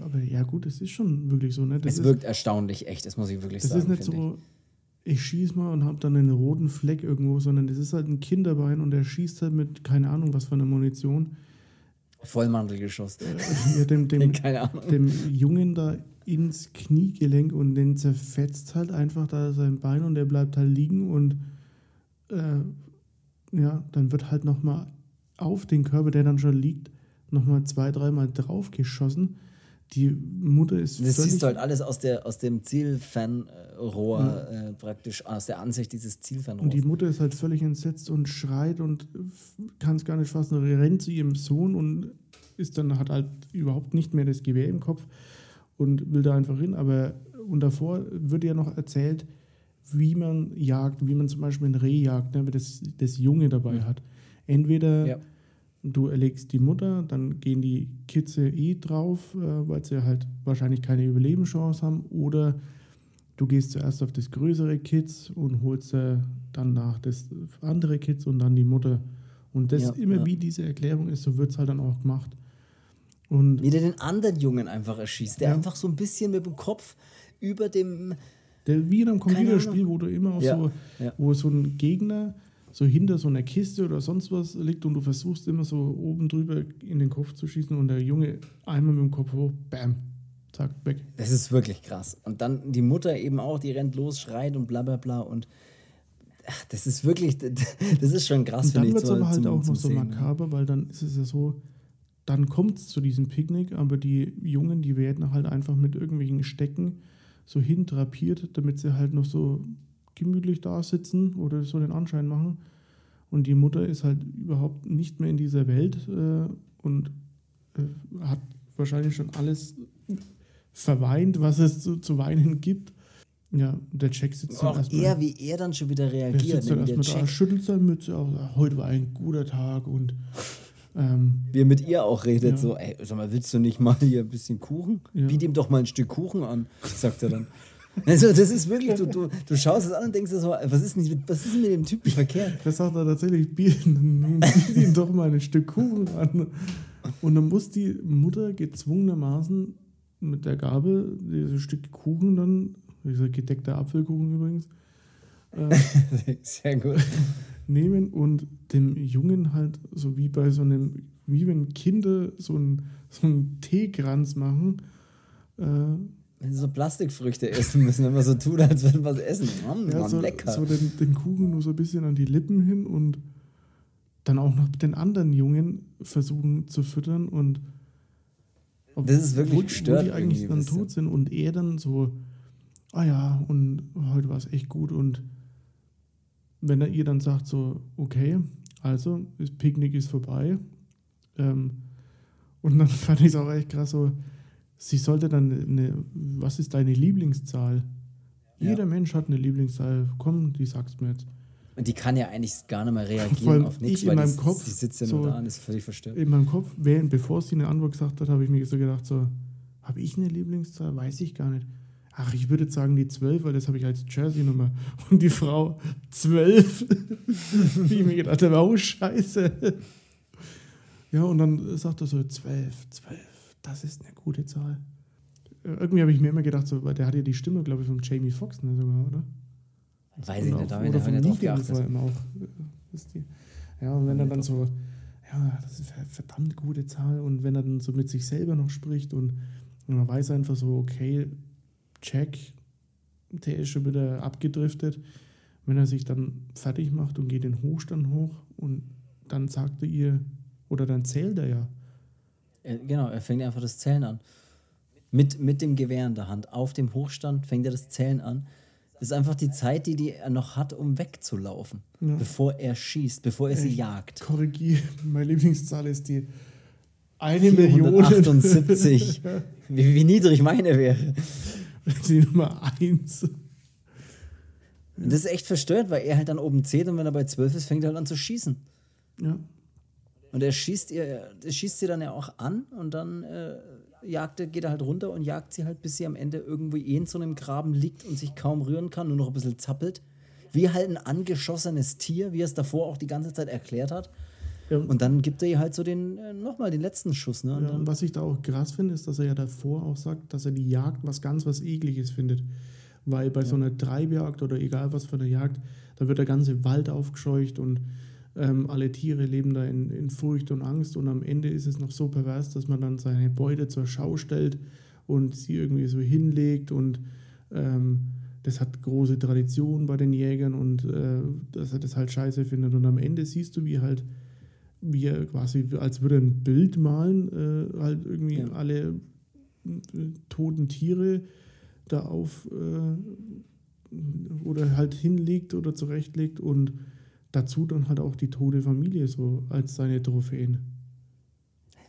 Aber ja, gut, es ist schon wirklich so, ne? Das es ist, wirkt erstaunlich echt, das muss ich wirklich das sagen. ist nicht so, ich schieß mal und hab dann einen roten Fleck irgendwo, sondern das ist halt ein Kinderbein und der schießt halt mit, keine Ahnung, was für einer Munition. Vollmantelgeschoss. Ja, dem, dem, Keine Ahnung. dem Jungen da ins Kniegelenk und den zerfetzt halt einfach da sein Bein und der bleibt halt liegen und äh, ja, dann wird halt nochmal auf den Körper, der dann schon liegt, nochmal zwei, dreimal draufgeschossen. Die Mutter ist Das siehst du halt alles aus, der, aus dem Zielfernrohr, äh, praktisch aus der Ansicht dieses Zielfernrohrs. und die Mutter ist halt völlig entsetzt und schreit und kann es gar nicht fassen, rennt zu ihrem Sohn und ist dann, hat halt überhaupt nicht mehr das Gewehr im Kopf und will da einfach hin. Aber und davor wird ja noch erzählt, wie man jagt, wie man zum Beispiel ein Reh jagt, ne, wenn das, das Junge dabei hat. Entweder Ja. Du erlegst die Mutter, dann gehen die Kitze eh drauf, äh, weil sie halt wahrscheinlich keine Überlebenschance haben, oder du gehst zuerst auf das größere Kitz und holst äh, dann nach das andere Kitz und dann die Mutter. Und das Ja, immer ja. wie diese Erklärung ist, so wird es halt dann auch gemacht. Und Wie der den anderen Jungen einfach erschießt, der Ja. einfach so ein bisschen mit dem Kopf über dem. Der, wie in einem Computerspiel, wo du immer auf so, wo so ein Gegner so hinter so einer Kiste oder sonst was liegt und du versuchst immer so oben drüber in den Kopf zu schießen und der Junge einmal mit dem Kopf hoch, bam, zack, weg. Das ist wirklich krass. Und dann die Mutter eben auch, die rennt los, schreit und bla bla bla. Und ach, das ist wirklich, das ist schon krass, dann finde ich. wird es aber halt zum- auch zum noch so Sehen, makaber, weil dann ist es ja so, dann kommt es zu diesem Picknick, aber die Jungen, die werden halt einfach mit irgendwelchen Stecken so hintrapiert, damit sie halt noch so gemütlich da sitzen oder so den Anschein machen. Und die Mutter ist halt überhaupt nicht mehr in dieser Welt äh, und äh, hat wahrscheinlich schon alles verweint, was es zu, zu weinen gibt. Ja, der Jack sitzt dann Auch erstmal. er, wie er dann schon wieder Der reagiert. sitzt dann der erstmal da, Jack, schüttelt seine Mütze sagt, Heute war ein guter Tag und ähm, wie er mit ihr auch redet. Ja. So, ey, sag mal, willst du nicht mal hier ein bisschen Kuchen? Ja. Biet ihm doch mal ein Stück Kuchen an, sagt er dann. Also, das ist wirklich, du, du, du schaust es an und denkst dir so, was ist, denn, was ist denn mit dem Typen verkehrt? das sagt er tatsächlich, biet, biet ihm doch mal ein Stück Kuchen an. Und dann muss die Mutter gezwungenermaßen mit der Gabel dieses Stück Kuchen dann, dieser gedeckter Apfelkuchen übrigens, Sehr gut. nehmen und dem Jungen halt so wie bei so einem, wie wenn Kinder so einen, so einen Teekranz machen, äh, Wenn sie so Plastikfrüchte essen müssen, wenn man so tut, als würden wir was essen. Mann, Ja, Mann, so, lecker. so den, den Kuchen nur so ein bisschen an die Lippen hin und dann auch noch den anderen Jungen versuchen zu füttern und ob- Das ist wirklich wo, wo gestört die eigentlich dann tot sind und er dann so, ah ja, und heute war es echt gut und wenn er ihr dann sagt so, okay, also das Picknick ist vorbei ähm, und dann fand ich es auch echt krass so, sie sollte dann eine, was ist deine Lieblingszahl? Ja. Jeder Mensch hat eine Lieblingszahl. Komm, die sagst mir jetzt. Und die kann ja eigentlich gar nicht mehr reagieren auf nichts, ich in meinem die, Kopf die sitzt ja so- nur da und ist völlig verstört. In meinem Kopf, während, bevor sie eine Antwort gesagt hat, habe ich mir so gedacht, so, habe ich eine Lieblingszahl? Weiß ich gar nicht. Ach, ich würde jetzt sagen die 12, weil das habe ich als Jersey-Nummer. Und die Frau 12. Wie ich mir gedacht habe, oh Scheiße. Ja, und dann sagt er so 12, 12, das ist eine gute Zahl. Äh, Irgendwie habe ich mir immer gedacht, so, weil der hat ja die Stimme, glaube ich, von Jamie Foxx ne, sogar, oder? Weiß ich Oder, nicht, ich oder da hab von ich nicht drauf geachtet. allem auch. äh, die, ja, und wenn er dann so, ja, das ist eine verdammt gute Zahl und wenn er dann so mit sich selber noch spricht und, und man weiß einfach so, okay, Jack, der ist schon wieder abgedriftet, wenn er sich dann fertig macht und geht den Hochstand hoch und dann sagt er ihr, oder dann zählt er ja. Äh, Genau, er fängt einfach das Zählen an. mit, mit dem Gewehr in der Hand auf dem Hochstand, fängt er das Zählen an. Das ist einfach die Zeit, die, die er noch hat, um wegzulaufen, ja. bevor er schießt, bevor er sie ich jagt. Korrigiere, meine Lieblingszahl ist die eine Million. 78. wie, wie niedrig meine wäre. Die Nummer 1. Und das ist echt verstört, weil er halt dann oben zählt und wenn er bei 12 ist, fängt er halt an zu schießen. Ja. Und er schießt ihr, er schießt sie dann ja auch an und dann äh, jagt, geht er halt runter und jagt sie halt, bis sie am Ende irgendwie eh in so einem Graben liegt und sich kaum rühren kann, nur noch ein bisschen zappelt. Wie halt ein angeschossenes Tier, wie er es davor auch die ganze Zeit erklärt hat. Ja. Und dann gibt er ihr halt so den, äh, nochmal den letzten Schuss. Ne? Und, ja, und was ich da auch krass finde, ist, dass er ja davor auch sagt, dass er die Jagd was ganz was Ekliges findet. Weil bei ja. so einer Treibjagd oder egal was für eine Jagd, da wird der ganze Wald aufgescheucht und ähm, alle Tiere leben da in, in Furcht und Angst und am Ende ist es noch so pervers, dass man dann seine Beute zur Schau stellt und sie irgendwie so hinlegt und ähm, das hat große Tradition bei den Jägern und äh, dass er das halt scheiße findet. Und am Ende siehst du, wie halt, wie er quasi, als würde er ein Bild malen, äh, halt irgendwie ja. alle äh, toten Tiere da auf äh, oder halt hinlegt oder zurechtlegt und dazu dann halt auch die tote Familie so als seine Trophäen.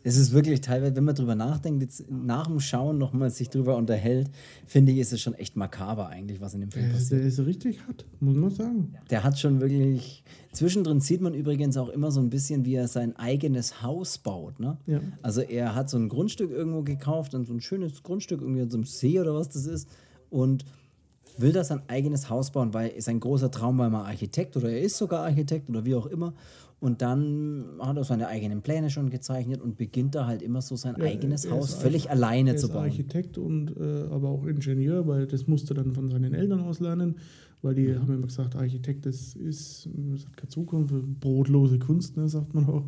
Es ist wirklich teilweise, wenn man drüber nachdenkt, jetzt nach dem Schauen nochmal sich drüber unterhält, finde ich, ist es schon echt makaber eigentlich, was in dem Film passiert. Der ist richtig hart, muss man sagen. Der hat schon wirklich. Zwischendrin sieht man übrigens auch immer so ein bisschen, wie er sein eigenes Haus baut. Ne? Ja. Also er hat so ein Grundstück irgendwo gekauft, so ein schönes Grundstück irgendwie an so einem See oder was das ist. Und will da sein eigenes Haus bauen, weil ist ein großer Traum, weil er Architekt oder er ist sogar Architekt oder wie auch immer. Und dann hat er seine eigenen Pläne schon gezeichnet und beginnt da halt immer so sein ja, eigenes Haus völlig alleine zu bauen. Er ist Architekt und äh, aber auch Ingenieur, weil das musste dann von seinen Eltern aus lernen, weil die mhm. haben immer gesagt, Architekt das ist, das hat keine Zukunft, brotlose Kunst, ne, sagt man auch.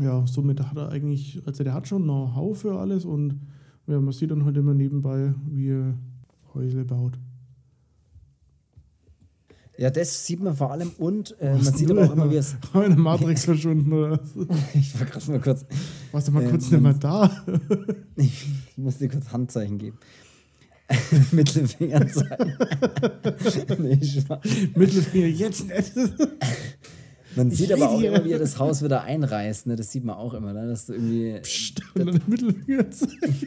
Ja, somit hat er eigentlich, also der hat schon Know-how für alles und ja, man sieht dann halt immer nebenbei, wie er Häusle baut. Ja, das sieht man vor allem und äh, man sieht aber auch immer, wie es. Habe eine Matrix verschwunden oder Ich war gerade mal kurz. Warst du mal ähm, kurz nicht mehr da? ich, ich muss dir kurz Handzeichen geben. Mittelfinger zeigen. nee, Mittelfinger jetzt nicht. Man sieht aber auch immer, wie er das Haus wieder einreißt. Ne? Das sieht man auch immer, ne? dass du irgendwie. Psst, dann Mittelfinger zeigen.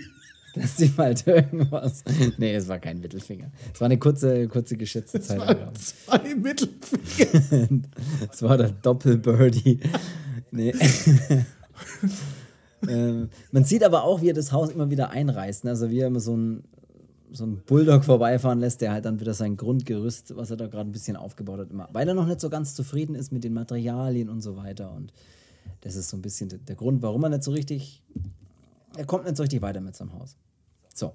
dass sie halt irgendwas. Nee, es war kein Mittelfinger. Es war eine kurze, kurze geschätzte Zeit. Es war zwei Mittelfinger. Es war der Doppelbirdie. Nee. ähm, man sieht aber auch, wie er das Haus immer wieder einreißt. Ne? Also wie er immer so ein so ein Bulldog vorbeifahren lässt, der halt dann wieder sein Grundgerüst, was er da gerade ein bisschen aufgebaut hat, immer, weil er noch nicht so ganz zufrieden ist mit den Materialien und so weiter. Und das ist so ein bisschen der Grund, warum er nicht so richtig, er kommt nicht so richtig weiter mit seinem Haus. So.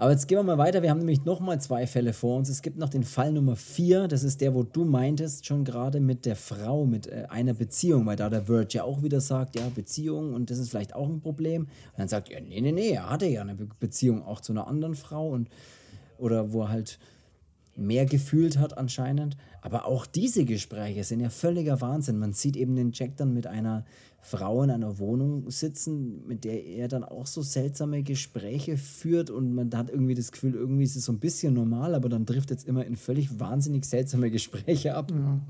Aber jetzt gehen wir mal weiter. Wir haben nämlich nochmal zwei Fälle vor uns. Es gibt noch den Fall Nummer vier. Das ist der, wo du meintest, schon gerade mit der Frau, mit äh, einer Beziehung, weil da der Word ja auch wieder sagt, ja, Beziehung und das ist vielleicht auch ein Problem. Und dann sagt er, nee, nee, nee, er hatte ja eine Beziehung auch zu einer anderen Frau und oder wo er halt mehr gefühlt hat anscheinend. Aber auch diese Gespräche sind ja völliger Wahnsinn. Man sieht eben den Jack dann mit einer Frau in einer Wohnung sitzen, mit der er dann auch so seltsame Gespräche führt und man hat irgendwie das Gefühl, irgendwie ist es so ein bisschen normal, aber dann trifft jetzt immer in völlig wahnsinnig seltsame Gespräche ab. Ja.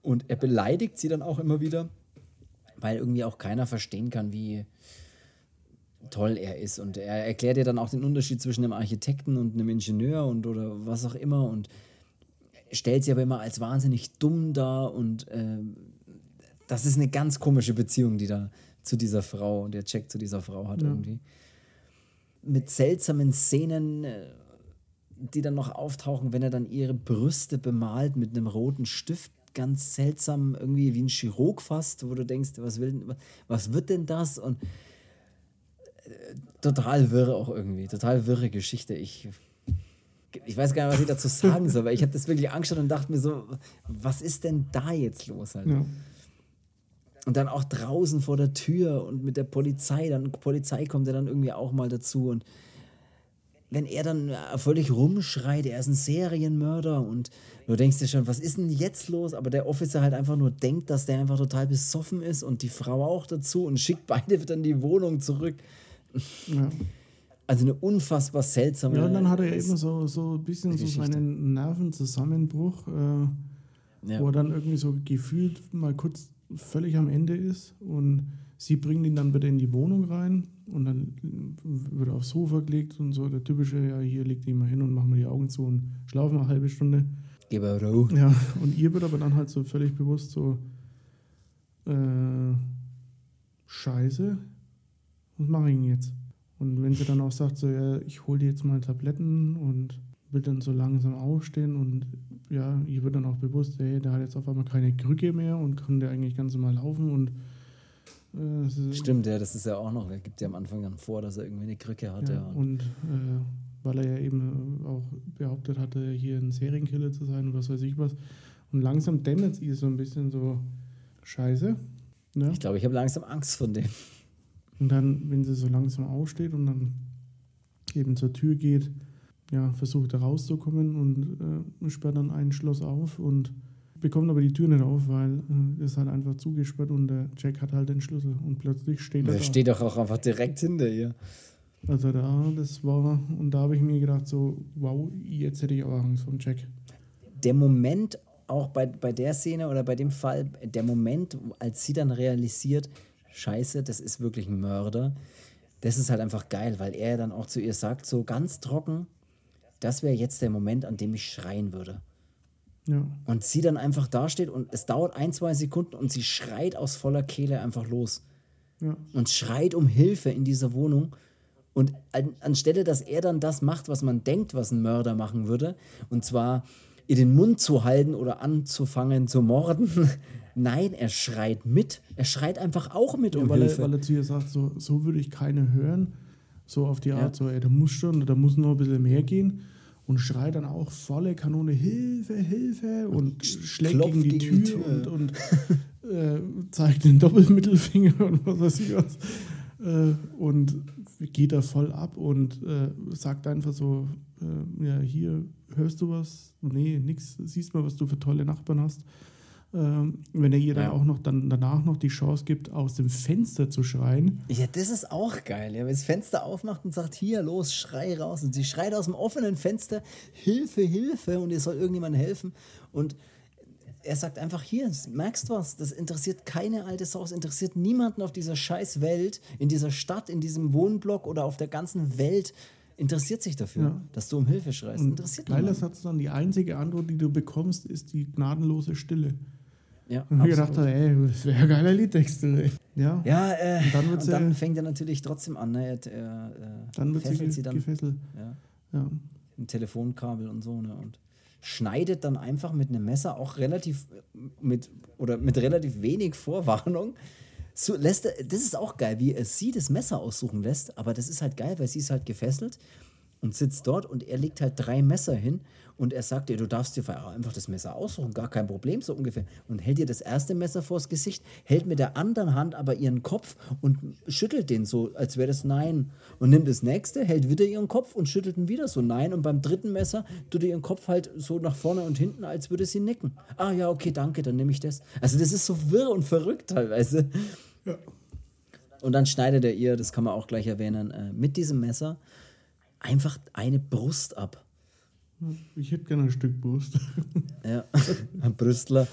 Und er beleidigt sie dann auch immer wieder, weil irgendwie auch keiner verstehen kann, wie toll er ist. Und er erklärt ja dann auch den Unterschied zwischen einem Architekten und einem Ingenieur und oder was auch immer und stellt sie aber immer als wahnsinnig dumm dar und äh, das ist eine ganz komische Beziehung, die da zu dieser Frau, der Jack zu dieser Frau hat ja. irgendwie. Mit seltsamen Szenen, äh, die dann noch auftauchen, wenn er dann ihre Brüste bemalt mit einem roten Stift, ganz seltsam, irgendwie wie ein Chirurg fast, wo du denkst, was, will, was wird denn das? Und äh, total wirre auch irgendwie, total wirre Geschichte. Ich, ich weiß gar nicht, was ich dazu sagen soll, weil ich habe das wirklich angeschaut und dachte mir so, was ist denn da jetzt los? Halt? Ja. Und dann auch draußen vor der Tür und mit der Polizei, dann Polizei kommt ja dann irgendwie auch mal dazu und wenn er dann äh, völlig rumschreit, er ist ein Serienmörder und du denkst dir schon, was ist denn jetzt los? Aber der Officer halt einfach nur denkt, dass der einfach total besoffen ist und die Frau auch dazu und schickt beide dann die Wohnung zurück. Ja. Also eine unfassbar seltsame. Ja, und dann hat er eben so, so ein bisschen so seinen Nervenzusammenbruch, äh, Ja. wo er dann irgendwie so gefühlt mal kurz völlig am Ende ist und sie bringen ihn dann wieder in die Wohnung rein und dann wird er aufs Sofa gelegt und so der typische, ja, hier legt ihn mal hin und machen wir die Augen zu und schlafen mal eine halbe Stunde. Gib er Ruhe. Ja, und ihr wird aber dann halt so völlig bewusst so, äh, scheiße, was mache ich denn jetzt? Und wenn sie dann auch sagt, so, ja, ich hole dir jetzt mal Tabletten und will dann so langsam aufstehen und ja, ihr wird dann auch bewusst, hey, der hat jetzt auf einmal keine Krücke mehr und kann der eigentlich ganz normal laufen und äh, Stimmt, ja, das ist ja auch noch. Er gibt ja am Anfang dann vor, dass er irgendwie eine Krücke hat. Ja, Ja, und äh, weil er ja eben auch behauptet hatte, hier ein Serienkiller zu sein und was weiß ich was. Und langsam dämmert es ihr so ein bisschen so Scheiße. Ne? Ich glaube, ich habe langsam Angst von dem. Und dann, wenn sie so langsam aufsteht und dann eben zur Tür geht, ja, versucht er rauszukommen und äh, sperrt dann ein Schloss auf und bekommt aber die Tür nicht auf, weil äh, es halt einfach zugesperrt und der Jack hat halt den Schlüssel und plötzlich steht er Der da. steht doch auch einfach direkt hinter ihr. Also da, das war, und da habe ich mir gedacht, so, wow, jetzt hätte ich auch Angst vom Jack. Der Moment, auch bei, bei der Szene oder bei dem Fall, der Moment, als sie dann realisiert, Scheiße, das ist wirklich ein Mörder, das ist halt einfach geil, weil er dann auch zu ihr sagt, so ganz trocken, das wäre jetzt der Moment, an dem ich schreien würde. Ja, Und sie dann einfach dasteht und es dauert ein, zwei Sekunden und sie schreit aus voller Kehle einfach los. ja, und schreit um Hilfe in dieser Wohnung. Und an, anstelle, dass er dann das macht, was man denkt, was ein Mörder machen würde, und zwar ihr den Mund zu halten oder anzufangen zu morden, nein, er schreit mit. Er schreit einfach auch mit um weil, er, Hilfe. weil er zu ihr sagt, so, so würde ich keine hören. So auf die Art, Ja. so, ey, da muss schon, da muss noch ein bisschen mehr gehen. Und schreit dann auch volle Kanone, Hilfe, Hilfe und schlägt klopft gegen die gegen die Tür, Tür. und, und äh, zeigt den Doppelmittelfinger und was weiß ich was. Äh, und geht da voll ab und äh, sagt einfach so, äh, ja, hier, hörst du was? Nee, nix, siehst mal, was du für tolle Nachbarn hast. Ähm, wenn er ihr dann Ja. auch noch dann danach noch die Chance gibt, aus dem Fenster zu schreien. Ja, das ist auch geil. Ja, wenn das Fenster aufmacht und sagt, hier, los, schrei raus. Und sie schreit aus dem offenen Fenster, Hilfe, Hilfe, und ihr soll irgendjemand helfen. Und er sagt einfach, hier, merkst du was, das interessiert keine alte Sau, es interessiert niemanden auf dieser scheiß Welt, in dieser Stadt, in diesem Wohnblock oder auf der ganzen Welt interessiert sich dafür, Ja. dass du um Hilfe schreist. Interessiert Geiler. Satz dann, die einzige Antwort, die du bekommst, ist die gnadenlose Stille. Ja, Und ich gedacht, ey, das wäre ein geiler Liedtext. ey. Ja, ja äh, Und dann und wird's dann, fängt er natürlich trotzdem an. Ne? Er, er, äh, dann wird sie, sie dann gefesselt. ja, Ja. ein Telefonkabel und so. Ne? Und schneidet dann einfach mit einem Messer auch relativ mit oder mit relativ wenig Vorwarnung. So lässt das ist auch geil, wie er sie das Messer aussuchen lässt, aber das ist halt geil, weil sie ist halt gefesselt und sitzt dort und er legt halt drei Messer hin und er sagt ihr, du darfst dir einfach das Messer aussuchen, gar kein Problem, so ungefähr. Und hält ihr das erste Messer vors Gesicht, hält mit der anderen Hand aber ihren Kopf und schüttelt den so, als wäre das Nein. Und nimmt das nächste, hält wieder ihren Kopf und schüttelt ihn wieder so Nein. Und beim dritten Messer tut er ihren Kopf halt so nach vorne und hinten, als würde sie nicken. Ah ja, okay, danke, dann nehme ich das. Also das ist so wirr und verrückt teilweise. Und dann schneidet er ihr, das kann man auch gleich erwähnen, äh, mit diesem Messer einfach eine Brust ab. Ich hätte gerne ein Stück Brust. Ja, ein Brüstler.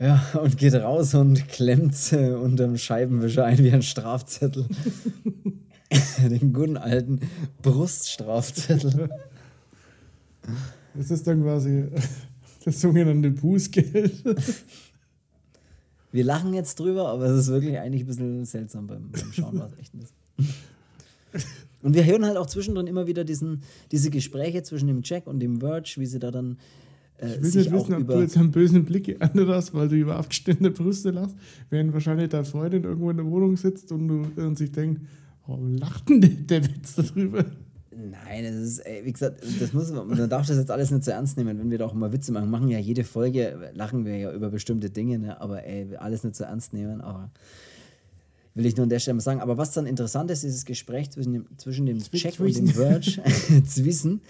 Ja, und geht raus und klemmt äh, unterm Scheibenwischer ein wie ein Strafzettel. Den guten alten Bruststrafzettel. Das ist dann quasi das sogenannte Bußgeld. Wir lachen jetzt drüber, aber es ist wirklich eigentlich ein bisschen seltsam beim, beim Schauen, war es echt bisschen. Und wir hören halt auch zwischendrin immer wieder diesen, diese Gespräche zwischen dem Jack und dem Verge, wie sie da dann äh, Ich will sich nicht wissen, ob du jetzt einen bösen Blick geerntet hast, weil du über abgestellte Brüste lachst, während wahrscheinlich deine Freundin irgendwo in der Wohnung sitzt und, du, und sich denkt, warum lacht denn der, der Witz darüber? Nein, das ist, ey, wie gesagt, das muss man, man darf das jetzt alles nicht so ernst nehmen, wenn wir da auch immer Witze machen. Machen ja jede Folge, lachen wir ja über bestimmte Dinge, ne? aber ey, alles nicht so ernst nehmen, aber will ich nur an der Stelle mal sagen. Aber was dann interessant ist, dieses Gespräch zwischen dem, zwischen dem Jack und dem Verge, Zwissen,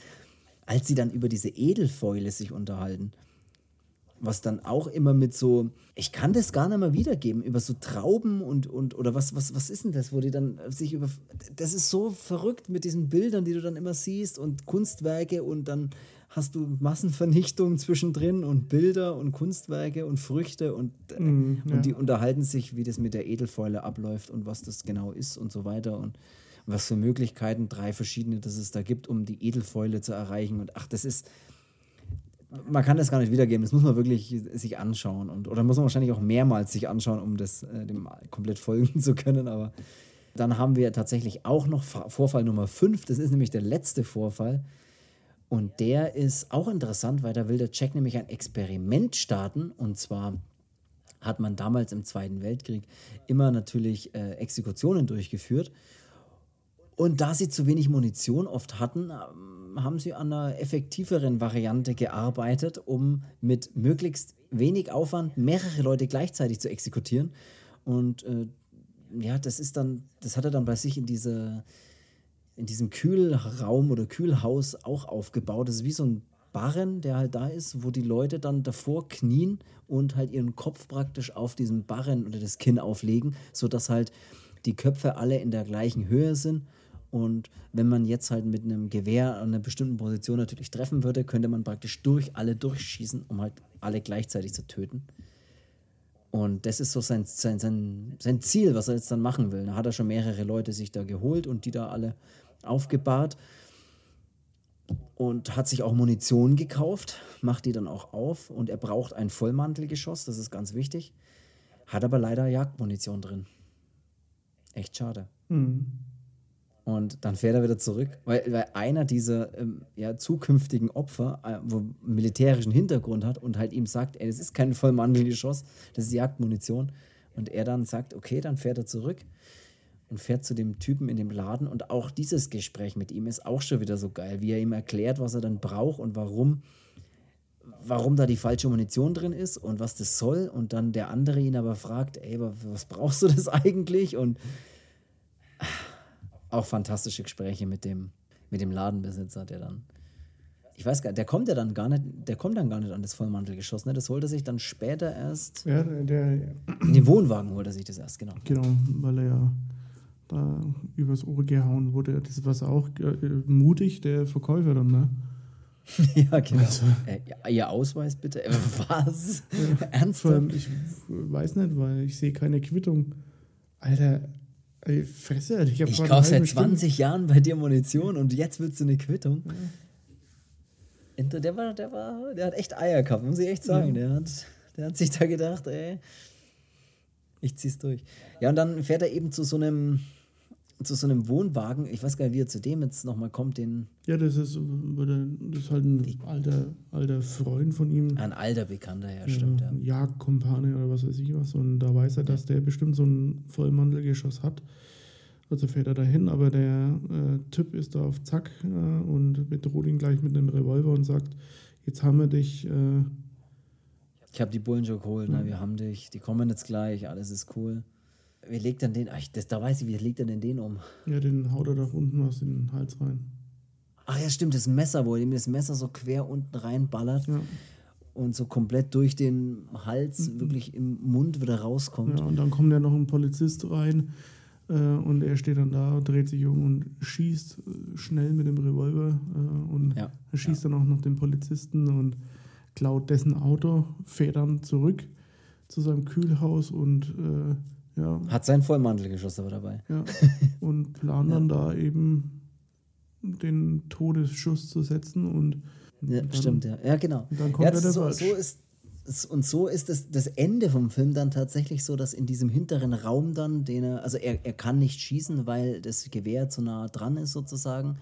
als sie dann über diese Edelfäule sich unterhalten. was dann auch immer mit so, ich kann das gar nicht mehr wiedergeben, über so Trauben und, und oder was, was, was ist denn das, wo die dann sich über, das ist so verrückt mit diesen Bildern, die du dann immer siehst und Kunstwerke und dann hast du Massenvernichtung zwischendrin und Bilder und Kunstwerke und Früchte und, mm, ja. und die unterhalten sich, wie das mit der Edelfäule abläuft und was das genau ist und so weiter und was für Möglichkeiten, drei verschiedene, dass es da gibt, um die Edelfäule zu erreichen und ach, das ist, man kann das gar nicht wiedergeben, das muss man wirklich sich anschauen. Und, oder muss man wahrscheinlich auch mehrmals sich anschauen, um das äh, dem komplett folgen zu können. Aber dann haben wir tatsächlich auch noch Vorfall Nummer 5, das ist nämlich der letzte Vorfall. Und der ist auch interessant, weil da will der Jack nämlich ein Experiment starten. Und zwar hat man damals im Zweiten Weltkrieg immer natürlich äh, Exekutionen durchgeführt. Und da sie zu wenig Munition oft hatten, ähm, haben sie an einer effektiveren Variante gearbeitet, um mit möglichst wenig Aufwand mehrere Leute gleichzeitig zu exekutieren. Und äh, ja, das ist dann, das hat er dann bei sich in dieser, in diesem Kühlraum oder Kühlhaus auch aufgebaut. Das ist wie so ein Barren, der halt da ist, wo die Leute dann davor knien und halt ihren Kopf praktisch auf diesen Barren oder das Kinn auflegen, sodass halt die Köpfe alle in der gleichen Höhe sind und wenn man jetzt halt mit einem Gewehr an einer bestimmten Position natürlich treffen würde, könnte man praktisch durch alle durchschießen, um halt alle gleichzeitig zu töten. Und das ist so sein, sein, sein, sein Ziel, was er jetzt dann machen will. Da hat er schon mehrere Leute sich da geholt und die da alle aufgebahrt. Und hat sich auch Munition gekauft, macht die dann auch auf. Und er braucht ein Vollmantelgeschoss, das ist ganz wichtig. Hat aber leider Jagdmunition drin. Echt schade. Mhm. Und dann fährt er wieder zurück, weil, weil einer dieser ähm, ja, zukünftigen Opfer, äh, wo militärischen Hintergrund hat und halt ihm sagt, ey, das ist kein Vollmantelgeschoss, das ist Jagdmunition. Und er dann sagt, okay, dann fährt er zurück und fährt zu dem Typen in dem Laden. Und auch dieses Gespräch mit ihm ist auch schon wieder so geil, wie er ihm erklärt, was er dann braucht und warum, warum da die falsche Munition drin ist und was das soll. Und dann der andere ihn aber fragt, ey, was brauchst du das eigentlich? Und auch fantastische Gespräche mit dem, mit dem Ladenbesitzer, der dann. Ich weiß gar nicht, der kommt ja dann gar nicht, der kommt dann gar nicht an das Vollmantelgeschoss, ne? Das holt er sich dann später erst. Ja, der. In den Wohnwagen holt er sich das erst, genau. Genau, weil er ja da übers Ohr gehauen wurde. Das war auch äh, mutig, der Verkäufer dann, ne? ja, genau. Also, äh, ihr Ausweis bitte? Äh, was? Ja, Ernsthaft? Ich weiß nicht, weil ich sehe keine Quittung. Alter, Ey, Fresse, ich, ich kaufe seit 20 Stunde. Jahren bei dir Munition und jetzt willst du eine Quittung. Ja. Der war, der war, der hat echt Eier gehabt, muss ich echt sagen. Der, hat, der hat sich da gedacht, ey, ich zieh's durch. Ja, und dann fährt er eben zu so einem, zu so einem Wohnwagen. Ich weiß gar nicht, wie er zu dem jetzt nochmal kommt. Den ja, das ist, das ist halt ein alter, alter Freund von ihm. Ein alter Bekannter, ja, stimmt. Ja. Jagdkumpane oder was weiß ich was. Und da weiß er, dass der bestimmt so ein Vollmantelgeschoss hat. Also fährt er dahin, aber der äh, Typ ist da auf Zack äh, und bedroht ihn gleich mit einem Revolver und sagt: Jetzt haben wir dich. Äh, ich habe die Bullen schon geholt, ne? wir haben dich, die kommen jetzt gleich, alles ist cool. Wie legt er den? Ach, das, da weiß ich, wie legt er denn den um? Ja, den haut er da unten in den Hals rein. Ach ja, stimmt, das Messer, wo er ihm das Messer so quer unten reinballert. Ja. Und so komplett durch den Hals, mhm. wirklich im Mund wieder rauskommt. Ja, und dann kommt ja noch ein Polizist rein äh, und er steht dann da, dreht sich um und schießt äh, schnell mit dem Revolver äh, und ja. er schießt ja. dann auch noch den Polizisten und klaut dessen Auto, fährt dann zurück zu seinem Kühlhaus und äh, ja. Hat sein Vollmantelgeschoss aber dabei. Ja. Und plant dann da eben den Todesschuss zu setzen und. Ja, dann, stimmt, ja. Ja, genau. Dann kommt ja, er so, so ist und so ist es das Ende vom Film dann tatsächlich so, dass in diesem hinteren Raum dann, den er, also er, er kann nicht schießen, weil das Gewehr zu nah dran ist sozusagen.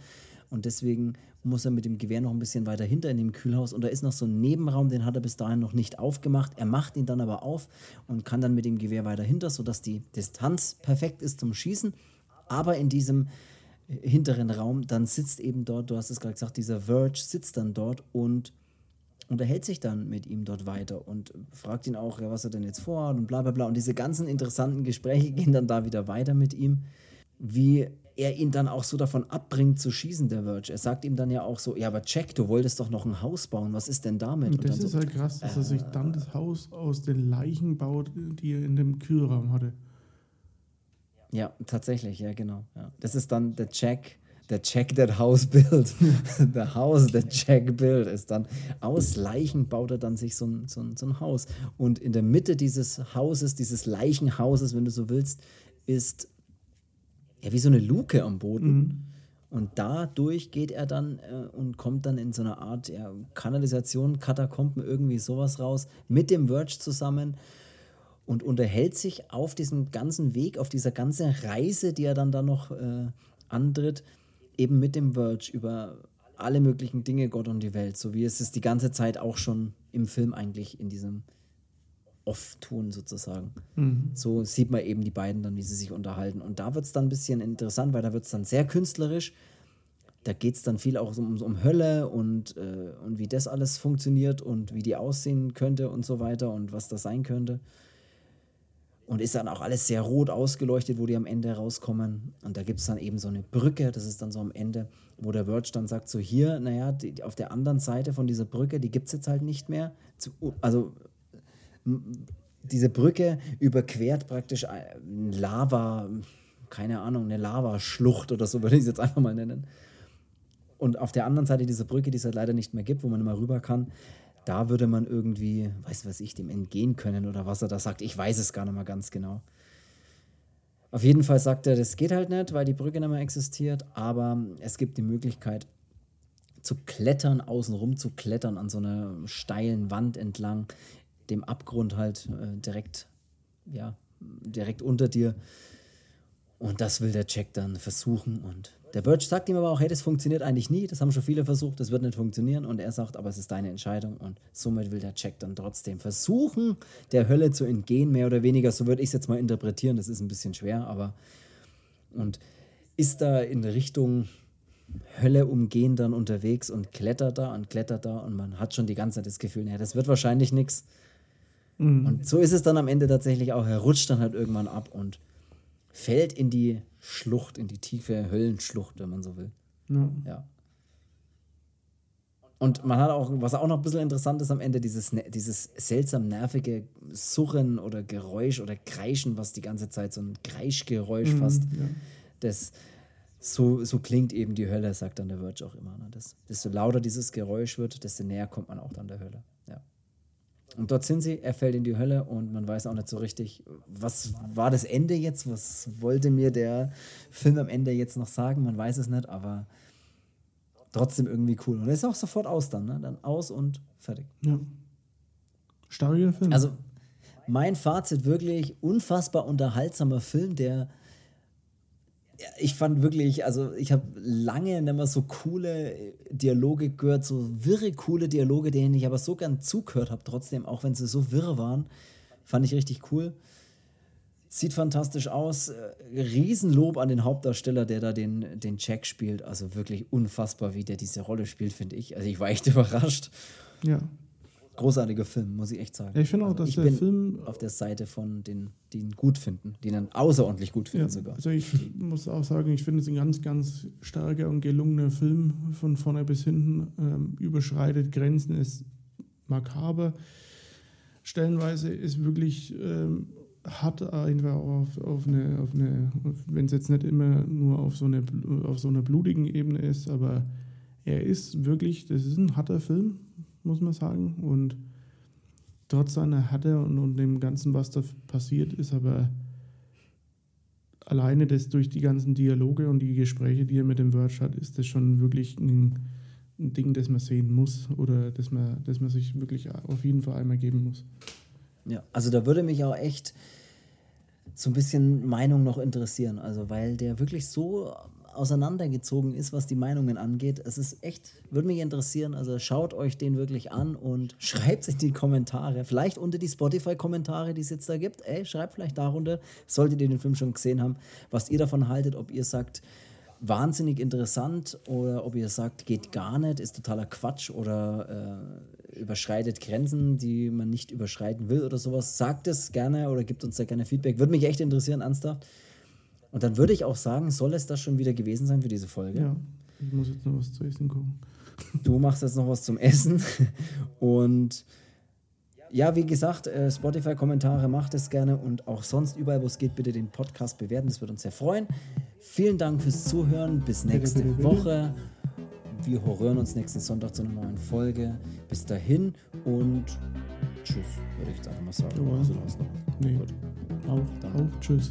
Und deswegen muss er mit dem Gewehr noch ein bisschen weiter hinter in dem Kühlhaus. Und da ist noch so ein Nebenraum, den hat er bis dahin noch nicht aufgemacht. Er macht ihn dann aber auf und kann dann mit dem Gewehr weiter hinter, sodass die Distanz perfekt ist zum Schießen. Aber in diesem hinteren Raum, dann sitzt eben dort, du hast es gerade gesagt, dieser Verge sitzt dann dort und unterhält sich dann mit ihm dort weiter und fragt ihn auch, ja, was er denn jetzt vorhat und bla bla bla. Und diese ganzen interessanten Gespräche gehen dann da wieder weiter mit ihm, wie er ihn dann auch so davon abbringt zu schießen, der Verge. Er sagt ihm dann ja auch so, ja, aber Jack, du wolltest doch noch ein Haus bauen, was ist denn damit? Und das und ist so, halt krass, dass äh, er sich dann das Haus aus den Leichen baut, die er in dem Kühlraum hatte. Ja, tatsächlich, ja, genau. Ja. Das ist dann der Jack, der Jack that house built. the house that Jack built ist dann, aus Leichen baut er dann sich so ein, so, ein, so ein Haus. Und in der Mitte dieses Hauses, dieses Leichenhauses, wenn du so willst, ist ja wie so eine Luke am Boden. Mhm. Und dadurch geht er dann äh, und kommt dann in so eine Art ja, Kanalisation, Katakomben, irgendwie sowas raus, mit dem Verge zusammen und unterhält sich auf diesem ganzen Weg, auf dieser ganzen Reise, die er dann da noch äh, antritt, eben mit dem Verge über alle möglichen Dinge, Gott und die Welt, so wie es es die ganze Zeit auch schon im Film eigentlich in diesem Off tun sozusagen. Mhm. So sieht man eben die beiden dann, wie sie sich unterhalten. Und da wird es dann ein bisschen interessant, weil da wird es dann sehr künstlerisch. Da geht es dann viel auch um, um Hölle und, äh, und wie das alles funktioniert und wie die aussehen könnte und so weiter und was das sein könnte. Und ist dann auch alles sehr rot ausgeleuchtet, wo die am Ende rauskommen. Und da gibt es dann eben so eine Brücke, das ist dann so am Ende, wo der Verge dann sagt, so hier, naja, die, auf der anderen Seite von dieser Brücke, die gibt es jetzt halt nicht mehr. Also diese Brücke überquert praktisch Lava, keine Ahnung, eine Lavaschlucht oder so würde ich es jetzt einfach mal nennen. Und auf der anderen Seite dieser Brücke, die es halt leider nicht mehr gibt, wo man immer rüber kann, da würde man irgendwie, weiß was ich, dem entgehen können oder was er da sagt. Ich weiß es gar nicht mehr ganz genau. Auf jeden Fall sagt er, das geht halt nicht, weil die Brücke nicht mehr existiert, aber es gibt die Möglichkeit zu klettern, außenrum zu klettern an so einer steilen Wand entlang, dem Abgrund halt äh, direkt, ja, direkt unter dir. Und das will der Jack dann versuchen und der Birch sagt ihm aber auch, hey, das funktioniert eigentlich nie, das haben schon viele versucht, das wird nicht funktionieren. Und er sagt, aber es ist deine Entscheidung. Und somit will der Jack dann trotzdem versuchen, der Hölle zu entgehen, mehr oder weniger. So würde ich es jetzt mal interpretieren, das ist ein bisschen schwer, aber. Und ist da in Richtung Hölle umgehen dann unterwegs und klettert da und klettert da und man hat schon die ganze Zeit das Gefühl, naja, das wird wahrscheinlich nichts. Mhm. Und so ist es dann am Ende tatsächlich auch. Er rutscht dann halt irgendwann ab und fällt in die Schlucht, in die tiefe Höllenschlucht, wenn man so will. Ja. ja. Und man hat auch, was auch noch ein bisschen interessant ist am Ende, dieses, dieses seltsam nervige Surren oder Geräusch oder Kreischen, was die ganze Zeit so ein Kreischgeräusch mhm, fast. Ja. Das, so, so klingt eben die Hölle, sagt dann der Verge auch immer. Ne? Das, desto lauter dieses Geräusch wird, desto näher kommt man auch dann der Hölle. Und dort sind sie, er fällt in die Hölle und man weiß auch nicht so richtig, was war das Ende jetzt? Was wollte mir der Film am Ende jetzt noch sagen? Man weiß es nicht, aber trotzdem irgendwie cool. Und er ist auch sofort aus dann, ne? Dann aus und fertig. Ja. Starker Film. Also, mein Fazit wirklich unfassbar unterhaltsamer Film, der ich fand wirklich, also ich habe lange nicht mehr so coole Dialoge gehört, so wirre, coole Dialoge, denen ich aber so gern zugehört habe, trotzdem, auch wenn sie so wirr waren, fand ich richtig cool. Sieht fantastisch aus. Riesenlob an den Hauptdarsteller, der da den, den Jack spielt. Also wirklich unfassbar, wie der diese Rolle spielt, finde ich. Also ich war echt überrascht. Ja großartiger Film, muss ich echt sagen. ich finde auch, also dass der Film auf der Seite von den, die ihn gut finden, die ihn außerordentlich gut finden ja, sogar. Also ich muss auch sagen, ich finde es ein ganz, ganz starker und gelungener Film von vorne bis hinten. Ähm, überschreitet Grenzen, ist makaber. Stellenweise ist wirklich ähm, hat einfach auf, auf eine, auf eine wenn es jetzt nicht immer nur auf so, eine, auf so einer blutigen Ebene ist, aber er ist wirklich, das ist ein harter Film, muss man sagen. Und trotz seiner Härte und, und dem Ganzen, was da passiert ist, aber alleine das durch die ganzen Dialoge und die Gespräche, die er mit dem Verge hat, ist das schon wirklich ein, ein Ding, das man sehen muss oder das man, das man sich wirklich auf jeden Fall einmal geben muss. Ja, also da würde mich auch echt so ein bisschen Meinung noch interessieren, also weil der wirklich so auseinandergezogen ist, was die Meinungen angeht. Es ist echt, würde mich interessieren. Also schaut euch den wirklich an und schreibt es in die Kommentare. Vielleicht unter die Spotify-Kommentare, die es jetzt da gibt. Ey, schreibt vielleicht darunter, solltet ihr den Film schon gesehen haben, was ihr davon haltet, ob ihr sagt, wahnsinnig interessant oder ob ihr sagt, geht gar nicht, ist totaler Quatsch oder äh, überschreitet Grenzen, die man nicht überschreiten will oder sowas. Sagt es gerne oder gibt uns da gerne Feedback. Würde mich echt interessieren, ernsthaft. Und dann würde ich auch sagen, soll es das schon wieder gewesen sein für diese Folge? Ja, ich muss jetzt noch was zu essen gucken. Du machst jetzt noch was zum Essen. Und ja, wie gesagt, äh, Spotify-Kommentare macht es gerne und auch sonst überall, wo es geht, bitte den Podcast bewerten. Das würde uns sehr freuen. Vielen Dank fürs Zuhören. Bis nächste bitte, bitte. Woche. Wir hören uns nächsten Sonntag zu einer neuen Folge. Bis dahin und tschüss, würde ich jetzt einfach mal sagen. Jawohl. Also? Nee, Gut. auch, Dann. auch. Tschüss.